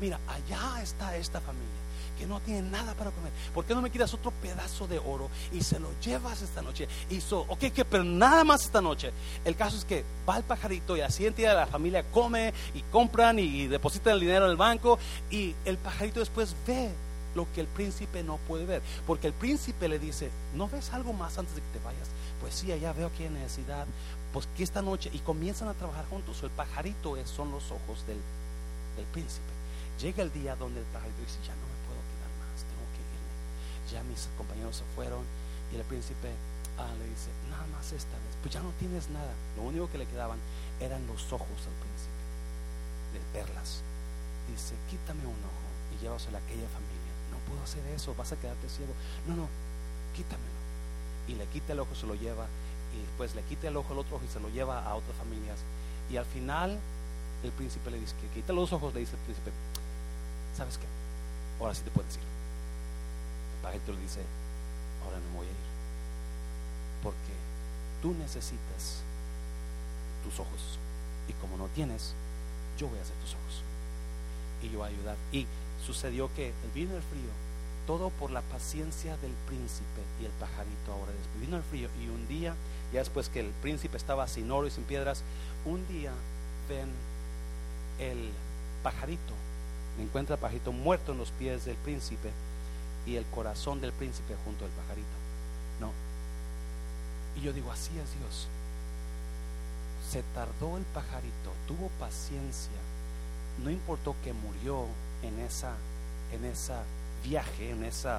Mira, allá está esta familia que no tiene nada para comer. ¿Por qué no me quitas otro pedazo de oro y se lo llevas esta noche? Y so, ok, que pero nada más esta noche. El caso es que va el pajarito y así día la familia come y compran y, depositan el dinero en el banco y el pajarito después ve lo que el príncipe no puede ver. Porque el príncipe le dice, ¿no ves algo más antes de que te vayas? Pues sí, allá veo que hay necesidad. Pues que esta noche, y comienzan a trabajar juntos. el pajarito es, son los ojos del, del príncipe. Llega el día donde el pajarito dice, ya no ya mis compañeros se fueron y el príncipe ah, le dice, nada más esta vez, pues ya no tienes nada. Lo único que le quedaban eran los ojos al príncipe, de perlas. Dice, quítame un ojo y llévaselo a aquella familia. Puedo hacer eso, vas a quedarte ciego. No, no, quítamelo. Y le quita el ojo, se lo lleva, y después le quita el ojo al otro ojo y se lo lleva a otras familias. Y al final el príncipe le dice que quita los ojos, le dice el príncipe, ¿sabes qué? Ahora sí te puedes ir pajarito le dice, ahora no voy a ir, porque tú necesitas tus ojos, y como no tienes, yo voy a hacer tus ojos, y a ayudar. Y sucedió que el vino el frío, todo por la paciencia del príncipe y el pajarito ahora vino el frío y un día, ya después que el príncipe estaba sin oro y sin piedras, un día ven el pajarito, encuentra el pajarito muerto en los pies del príncipe y el corazón del príncipe junto al pajarito. No. Y yo digo, así es Dios. Se tardó el pajarito, tuvo paciencia. No importó que murió en esa en esa viaje, en ese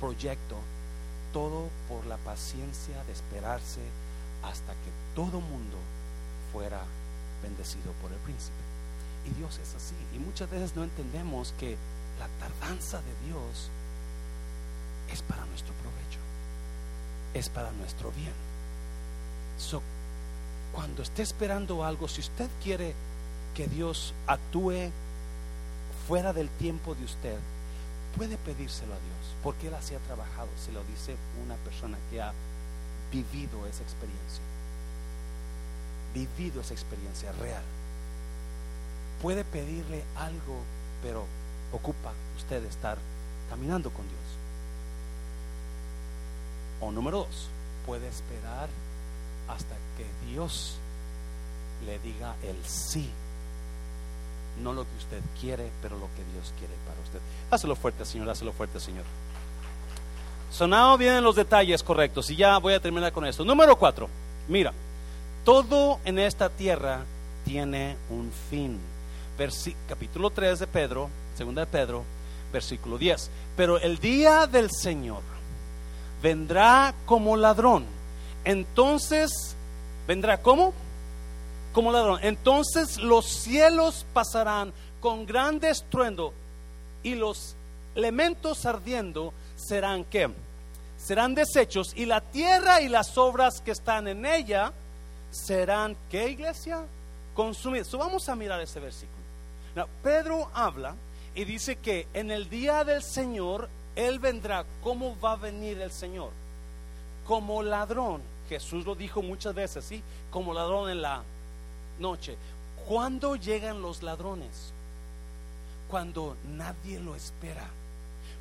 proyecto, todo por la paciencia de esperarse hasta que todo mundo fuera bendecido por el príncipe. Y Dios es así. Y muchas veces no entendemos que la tardanza de Dios es para nuestro provecho, es para nuestro bien. So, cuando esté esperando algo, si usted quiere que Dios actúe fuera del tiempo de usted, puede pedírselo a Dios, porque Él así ha trabajado, se lo dice una persona que ha vivido esa experiencia, vivido esa experiencia real. Puede pedirle algo, pero ocupa usted estar caminando con Dios. O número dos, puede esperar hasta que Dios le diga el sí no lo que usted quiere, pero lo que Dios quiere para usted. Hácelo fuerte, Señor, hácelo fuerte, Señor. Sonado vienen los detalles correctos y ya voy a terminar con esto. Número cuatro, mira, todo en esta tierra tiene un fin. capítulo 3 de Pedro, segunda de Pedro, versículo 10. Pero el día del Señor vendrá como ladrón. Entonces, ¿vendrá como? Como ladrón. Entonces los cielos pasarán con gran estruendo y los elementos ardiendo serán qué? Serán deshechos y la tierra y las obras que están en ella serán qué iglesia? Consumidas. vamos a mirar ese versículo. Pedro habla y dice que en el día del Señor Él vendrá. ¿Cómo va a venir el Señor? Como ladrón. Jesús lo dijo muchas veces, ¿sí? Como ladrón en la noche. ¿Cuándo llegan los ladrones? Cuando nadie lo espera.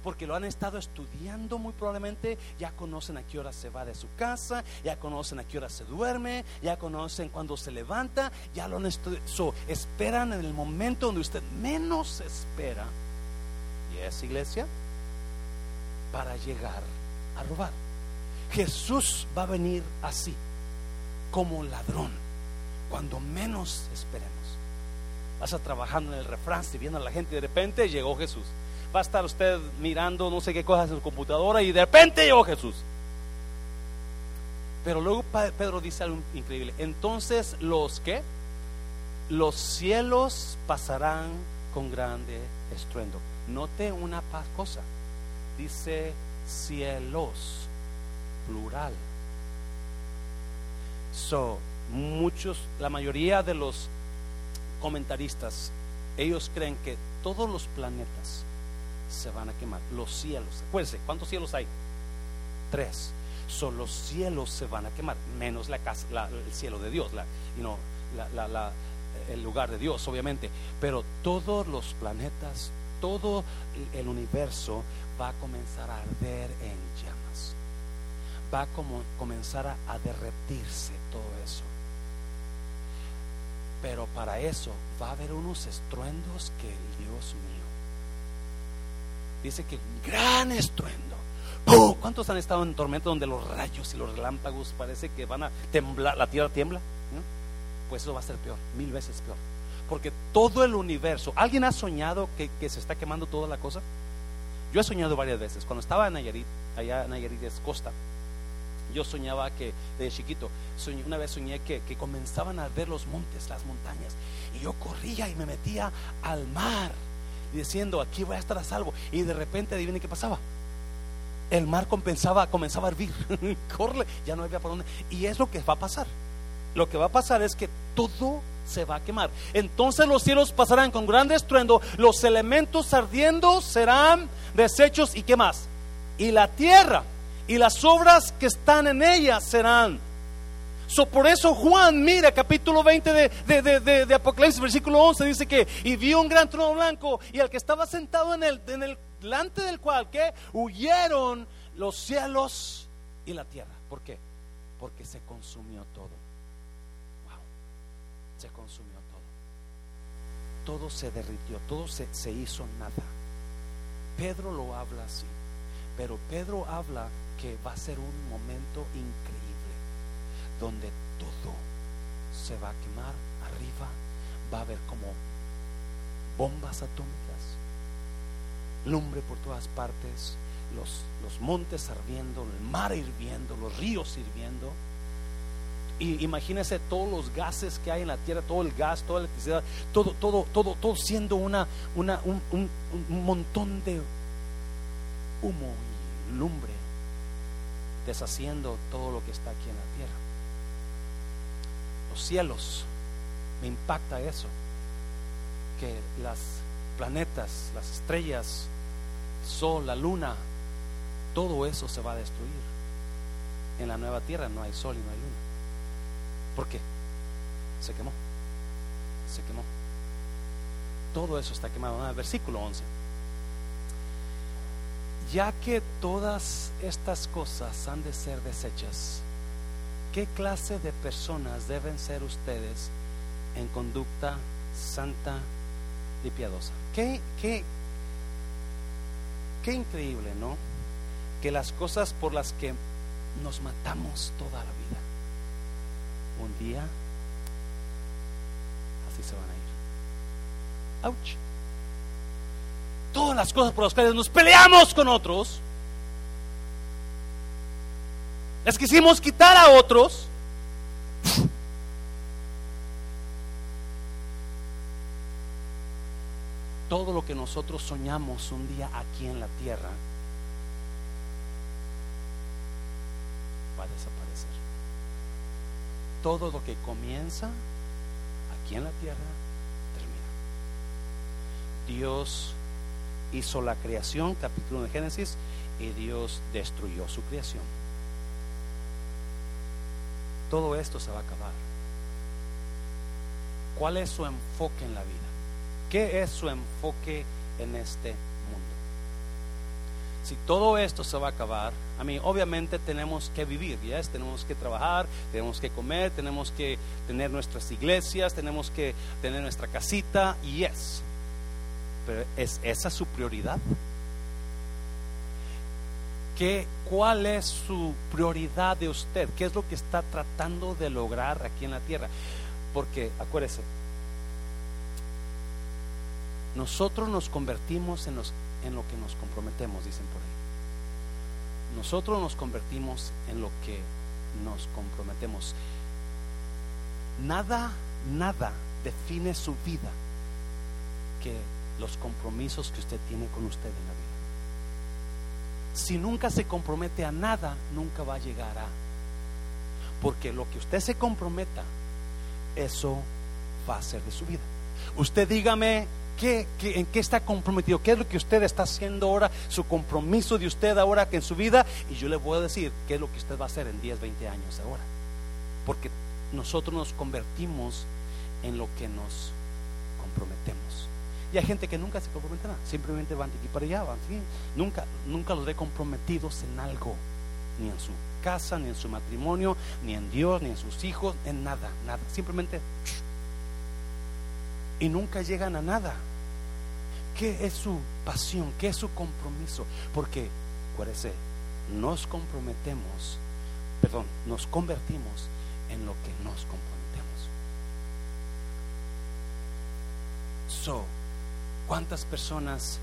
Porque lo han estado estudiando muy probablemente, ya conocen a qué hora se va de su casa, ya conocen a qué hora se duerme, ya conocen cuando se levanta, ya lo han estudiado. esperan en el momento donde usted menos espera. ¿Y es iglesia? Para llegar a robar. Jesús va a venir así, como ladrón cuando menos esperemos. Vas a trabajando en el refrán, viendo a la gente y de repente llegó Jesús. Va a estar usted mirando no sé qué cosas en su computadora y de repente llegó Jesús. Pero luego Pedro dice algo increíble. Entonces los que los cielos pasarán con grande estruendo. Note una cosa. Dice cielos, plural. So, muchos, la mayoría de los comentaristas, ellos creen que todos los planetas se van a quemar, los cielos. Acuérdense, ¿cuántos cielos hay? Tres. Son los cielos se van a quemar, menos la casa, el cielo de Dios, el lugar de Dios, obviamente. Pero todos los planetas, todo el universo va a comenzar a arder en llamas. Va a como, comenzar a derretirse todo eso. Pero para eso va a haber unos estruendos que Dios mío. Dice que gran estruendo. ¿Cuántos han estado en tormento donde los rayos y los relámpagos parece que van a temblar, la tierra tiembla? Pues eso va a ser peor, mil veces peor. Porque todo el universo, ¿alguien ha soñado que, que se está quemando toda la cosa? Yo he soñado varias veces. Cuando estaba en Nayarit, allá en Nayarit es costa, yo soñaba que, de chiquito, una vez soñé que, comenzaban a ver los montes, las montañas, y yo corría y me metía al mar, diciendo, aquí voy a estar a salvo. Y de repente, adivinen qué pasaba. El mar compensaba, comenzaba a hervir, corre, ya no había por dónde. Y es lo que va a pasar. Lo que va a pasar es que todo se va a quemar. Entonces los cielos pasarán con gran estruendo, los elementos ardiendo serán desechos y qué más. Y la tierra y las obras que están en ella serán. So, por eso Juan, mira, capítulo 20 de, de, Apocalipsis, versículo 11, dice que, y vio un gran trono blanco, y al que estaba sentado en el, en el delante del cual, que huyeron los cielos y la tierra. ¿Por qué? Porque se consumió todo. Wow, se consumió todo. Todo se derritió, todo se, se hizo nada. Pedro lo habla así. Pero Pedro habla que va a ser un momento increíble donde todo se va a quemar arriba, va a haber como bombas atómicas, lumbre por todas partes, los, los montes ardiendo, el mar hirviendo, los ríos hirviendo. Y imagínense todos los gases que hay en la tierra, todo el gas, toda la electricidad, todo, todo, todo, todo siendo una, una, un, un, un montón de humo y lumbre, deshaciendo todo lo que está aquí en la tierra. Los cielos, me impacta eso, que las planetas, las estrellas, sol, la luna, todo eso se va a destruir. En la nueva tierra no hay sol y no hay luna. ¿Por qué? Se quemó. Se quemó. Todo eso está quemado. Versículo 11. Ya que todas estas cosas han de ser desechas, ¿qué clase de personas deben ser ustedes en conducta santa y piadosa? Qué, qué, qué increíble, ¿no? Que las cosas por las que nos matamos toda la vida, un día así se van a ir. ¡Auch! Todas las cosas por las cuales nos peleamos con otros, las quisimos quitar a otros, todo lo que nosotros soñamos un día aquí en la tierra va a desaparecer. Todo lo que comienza aquí en la tierra termina. Dios hizo la creación, capítulo de Génesis, y Dios destruyó su creación. Todo esto se va a acabar. ¿Cuál es su enfoque en la vida? ¿Qué es su enfoque en este mundo? Si todo esto se va a acabar, a mí obviamente tenemos que vivir, ¿yes? tenemos que trabajar, tenemos que comer, tenemos que tener nuestras iglesias, tenemos que tener nuestra casita, yes. Pero ¿es esa su prioridad? ¿Qué, ¿Cuál es su prioridad de usted? ¿Qué es lo que está tratando de lograr aquí en la tierra? Porque, acuérdese, nosotros nos convertimos en, los, en lo que nos comprometemos, dicen por ahí. Nosotros nos convertimos en lo que nos comprometemos. Nada, nada define su vida que los compromisos que usted tiene con usted en la vida. Si nunca se compromete a nada, nunca va a llegar a. Porque lo que usted se comprometa, eso va a ser de su vida. Usted dígame ¿qué, en qué está comprometido, qué es lo que usted está haciendo ahora, su compromiso de usted ahora en su vida, y yo le voy a decir qué es lo que usted va a hacer en 10, 20 años ahora. Porque nosotros nos convertimos en lo que nos comprometemos. Y hay gente que nunca se compromete nada, simplemente van de aquí para allá, van así. Nunca, nunca los ve comprometidos en algo, ni en su casa, ni en su matrimonio, ni en Dios, ni en sus hijos, en nada, nada. Simplemente y nunca llegan a nada. ¿Qué es su pasión? ¿Qué es su compromiso? Porque, acuérdese, nos comprometemos, perdón, nos convertimos en lo que nos comprometemos. So, ¿cuántas personas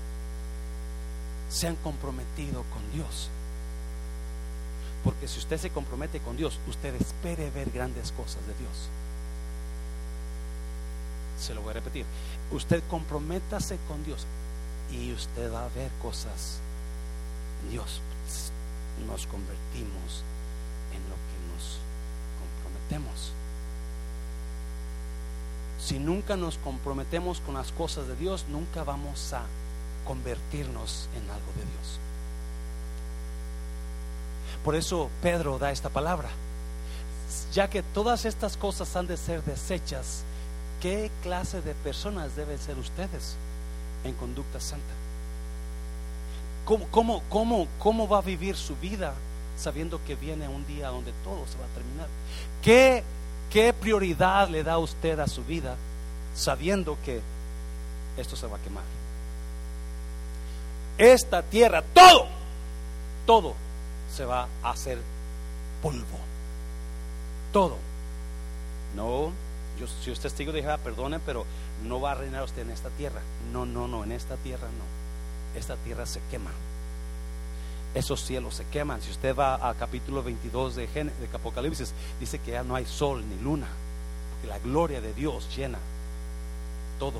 se han comprometido con Dios? Porque si usted se compromete con Dios, usted espere ver grandes cosas de Dios. Se lo voy a repetir. Usted comprométase con Dios y usted va a ver cosas. Dios, nos convertimos en lo que nos comprometemos. Si nunca nos comprometemos con las cosas de Dios, nunca vamos a convertirnos en algo de Dios. Por eso Pedro da esta palabra. Ya que todas estas cosas han de ser desechas, ¿qué clase de personas deben ser ustedes en conducta santa? ¿Cómo, cómo, cómo, cómo va a vivir su vida sabiendo que viene un día donde todo se va a terminar? ¿Qué, qué prioridad le da usted a su vida sabiendo que esto se va a quemar? Esta tierra, todo todo se va a hacer polvo. Todo. No, yo, si usted es testigo de Jehová, perdone, pero no va a reinar usted en esta tierra. No, no, no, en esta tierra no. Esta tierra se quema. Esos cielos se queman. Si usted va a capítulo 22 de, de Apocalipsis, dice que ya no hay sol ni luna. Porque la gloria de Dios llena todo.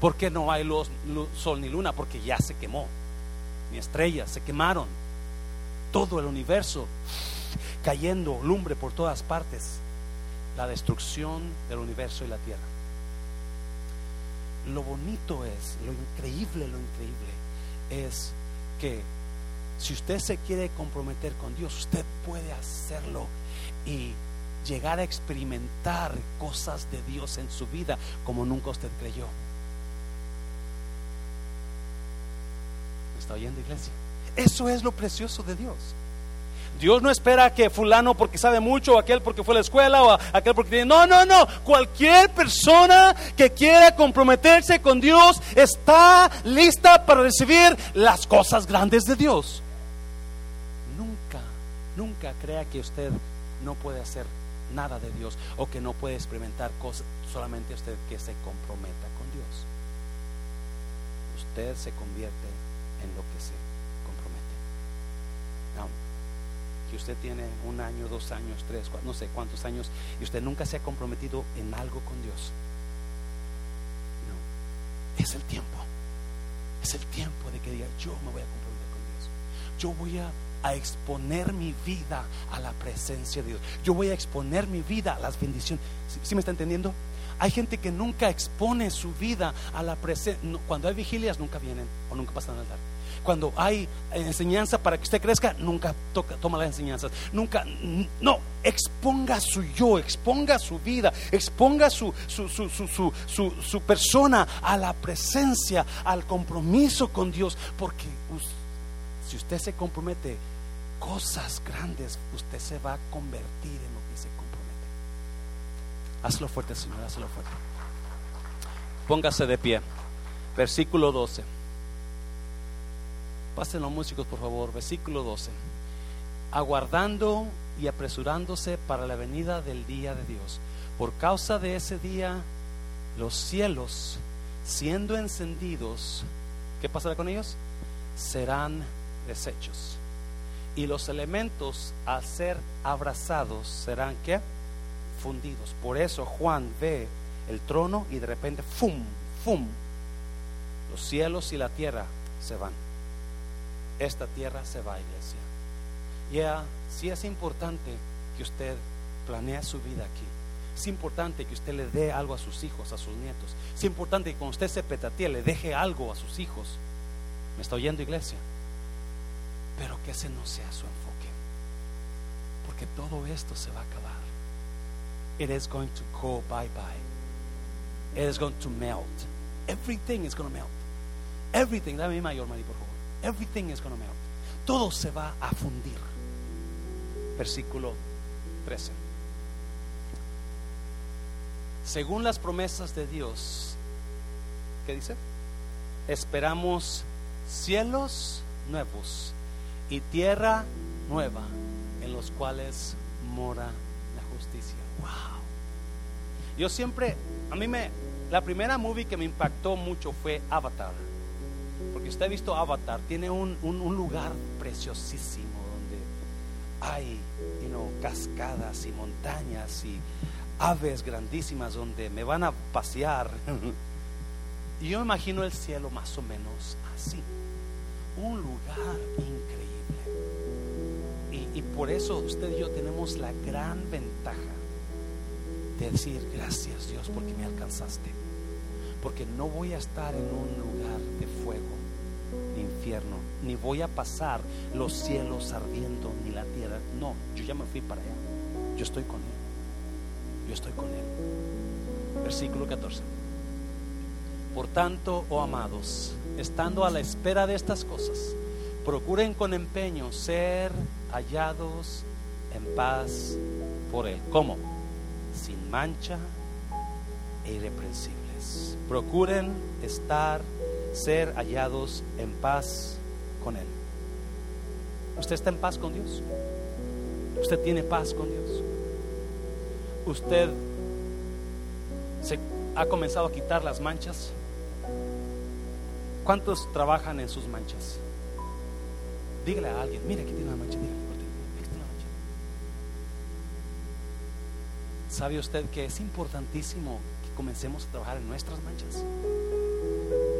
¿Por qué no hay luz, sol ni luna? Porque ya se quemó. Ni estrellas se quemaron. Todo el universo cayendo lumbre por todas partes. La destrucción del universo y la tierra. Lo bonito es, lo increíble, lo increíble es que si usted se quiere comprometer con Dios, usted puede hacerlo y llegar a experimentar cosas de Dios en su vida como nunca usted creyó. ¿Me está oyendo, iglesia? Eso es lo precioso de Dios. Dios no espera que fulano porque sabe mucho, o aquel porque fue a la escuela, o aquel porque tiene... No, no, no. Cualquier persona que quiera comprometerse con Dios está lista para recibir las cosas grandes de Dios. Nunca, crea que usted no puede hacer nada de Dios o que no puede experimentar cosas, solamente usted que se comprometa con Dios. Usted se convierte en lo que se compromete. que usted tiene un año, dos años, tres, no sé cuántos años y usted nunca se ha comprometido en algo con Dios. No, es el tiempo. Es el tiempo de que diga, yo me voy a comprometer con Dios. Yo voy a a exponer mi vida a la presencia de Dios. Yo voy a exponer mi vida a las bendiciones. ¿Sí, me está entendiendo? Hay gente que nunca expone su vida a la presencia. cuando hay vigilias, nunca vienen o nunca pasan al altar. Cuando hay enseñanza para que usted crezca, nunca toca, toma las enseñanzas. Nunca, no, exponga su yo, exponga su vida, exponga su, su, su, su, su persona a la presencia, al compromiso con Dios, porque usted si usted se compromete, cosas grandes, usted se va a convertir en lo que se compromete. Hazlo fuerte, Señor, hazlo fuerte. Póngase de pie. Versículo 12. Pasen los músicos, por favor. Versículo 12. Aguardando y apresurándose para la venida del día de Dios. Por causa de ese día, los cielos, siendo encendidos, ¿qué pasará con ellos? Serán desechos. Y los elementos al ser abrazados serán que fundidos. Por eso Juan ve el trono y de repente ¡fum! ¡fum! Los cielos y la tierra se van. Esta tierra se va, iglesia. Ya, si es importante que usted planee su vida aquí. Es importante que usted le dé algo a sus hijos, a sus nietos. Es importante que cuando usted se petatee le deje algo a sus hijos. ¿Me está oyendo, iglesia? Pero que ese no sea su enfoque. Porque todo esto se va a acabar. It is going to go bye bye. It is going to melt. Everything is going to melt. Everything, dame mi mayor, María, por favor. Everything is going to melt. Todo se va a fundir. Versículo 13. Según las promesas de Dios, ¿qué dice? Esperamos cielos nuevos y tierra nueva en los cuales mora la justicia. Wow. Yo siempre, a mí me, la primera movie que me impactó mucho fue Avatar. Porque usted ha visto Avatar, tiene un, un, lugar preciosísimo donde hay cascadas y montañas y aves grandísimas donde me van a pasear. y yo imagino el cielo más o menos así. Un lugar increíble y, por eso usted y yo tenemos la gran ventaja de decir gracias Dios porque me alcanzaste. Porque no voy a estar en un lugar de fuego, ni infierno, ni voy a pasar los cielos ardiendo, ni la tierra. No, yo ya me fui para allá. Yo estoy con Él. Yo estoy con Él. Versículo 14. Por tanto, oh amados, estando a la espera de estas cosas, procuren con empeño ser hallados en paz por Él. ¿Cómo? Sin mancha e irreprensibles. Procuren estar, ser hallados en paz con Él. ¿Usted está en paz con Dios? ¿Usted tiene paz con Dios? ¿Usted se ha comenzado a quitar las manchas? ¿Cuántos trabajan en sus manchas? Dígale a alguien, mira, aquí tiene una mancha, dígale, aquí está una mancha. ¿Sabe usted que es importantísimo que comencemos a trabajar en nuestras manchas?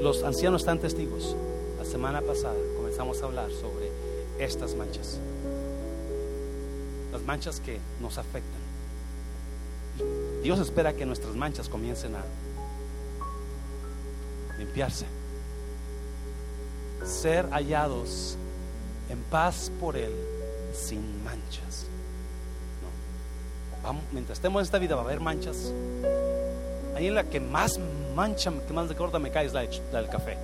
Los ancianos están testigos. La semana pasada comenzamos a hablar sobre estas manchas. Las manchas que nos afectan. Dios espera que nuestras manchas comiencen a limpiarse. Ser hallados en paz por Él sin manchas. Mientras estemos en esta vida va a haber manchas. Ahí en la que más mancha, que más de corta me cae es la, del café.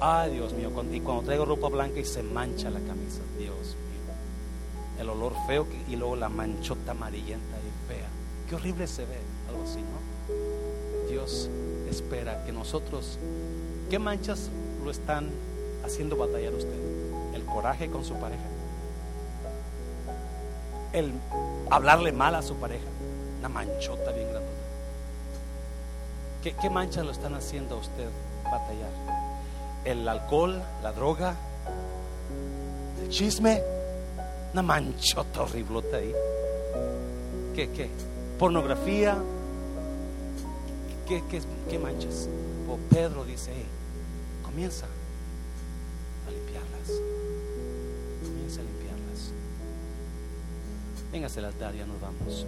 Ay, Dios mío, y cuando traigo ropa blanca y se mancha la camisa, Dios mío. El olor feo y luego la manchota amarillenta y fea. Qué horrible se ve, algo así, ¿no? Dios espera que nosotros, ¿qué manchas lo están haciendo batallar usted? ¿El coraje con su pareja? ¿El hablarle mal a su pareja? Una manchota bien grande. ¿Qué, qué manchas lo están haciendo a usted batallar? ¿El alcohol, la droga, el chisme? Una manchota horriblota ahí. ¿Qué, qué? pornografía. ¿Qué, qué, manchas? O Pedro dice, comienza Véngase al altar, ya nos vamos.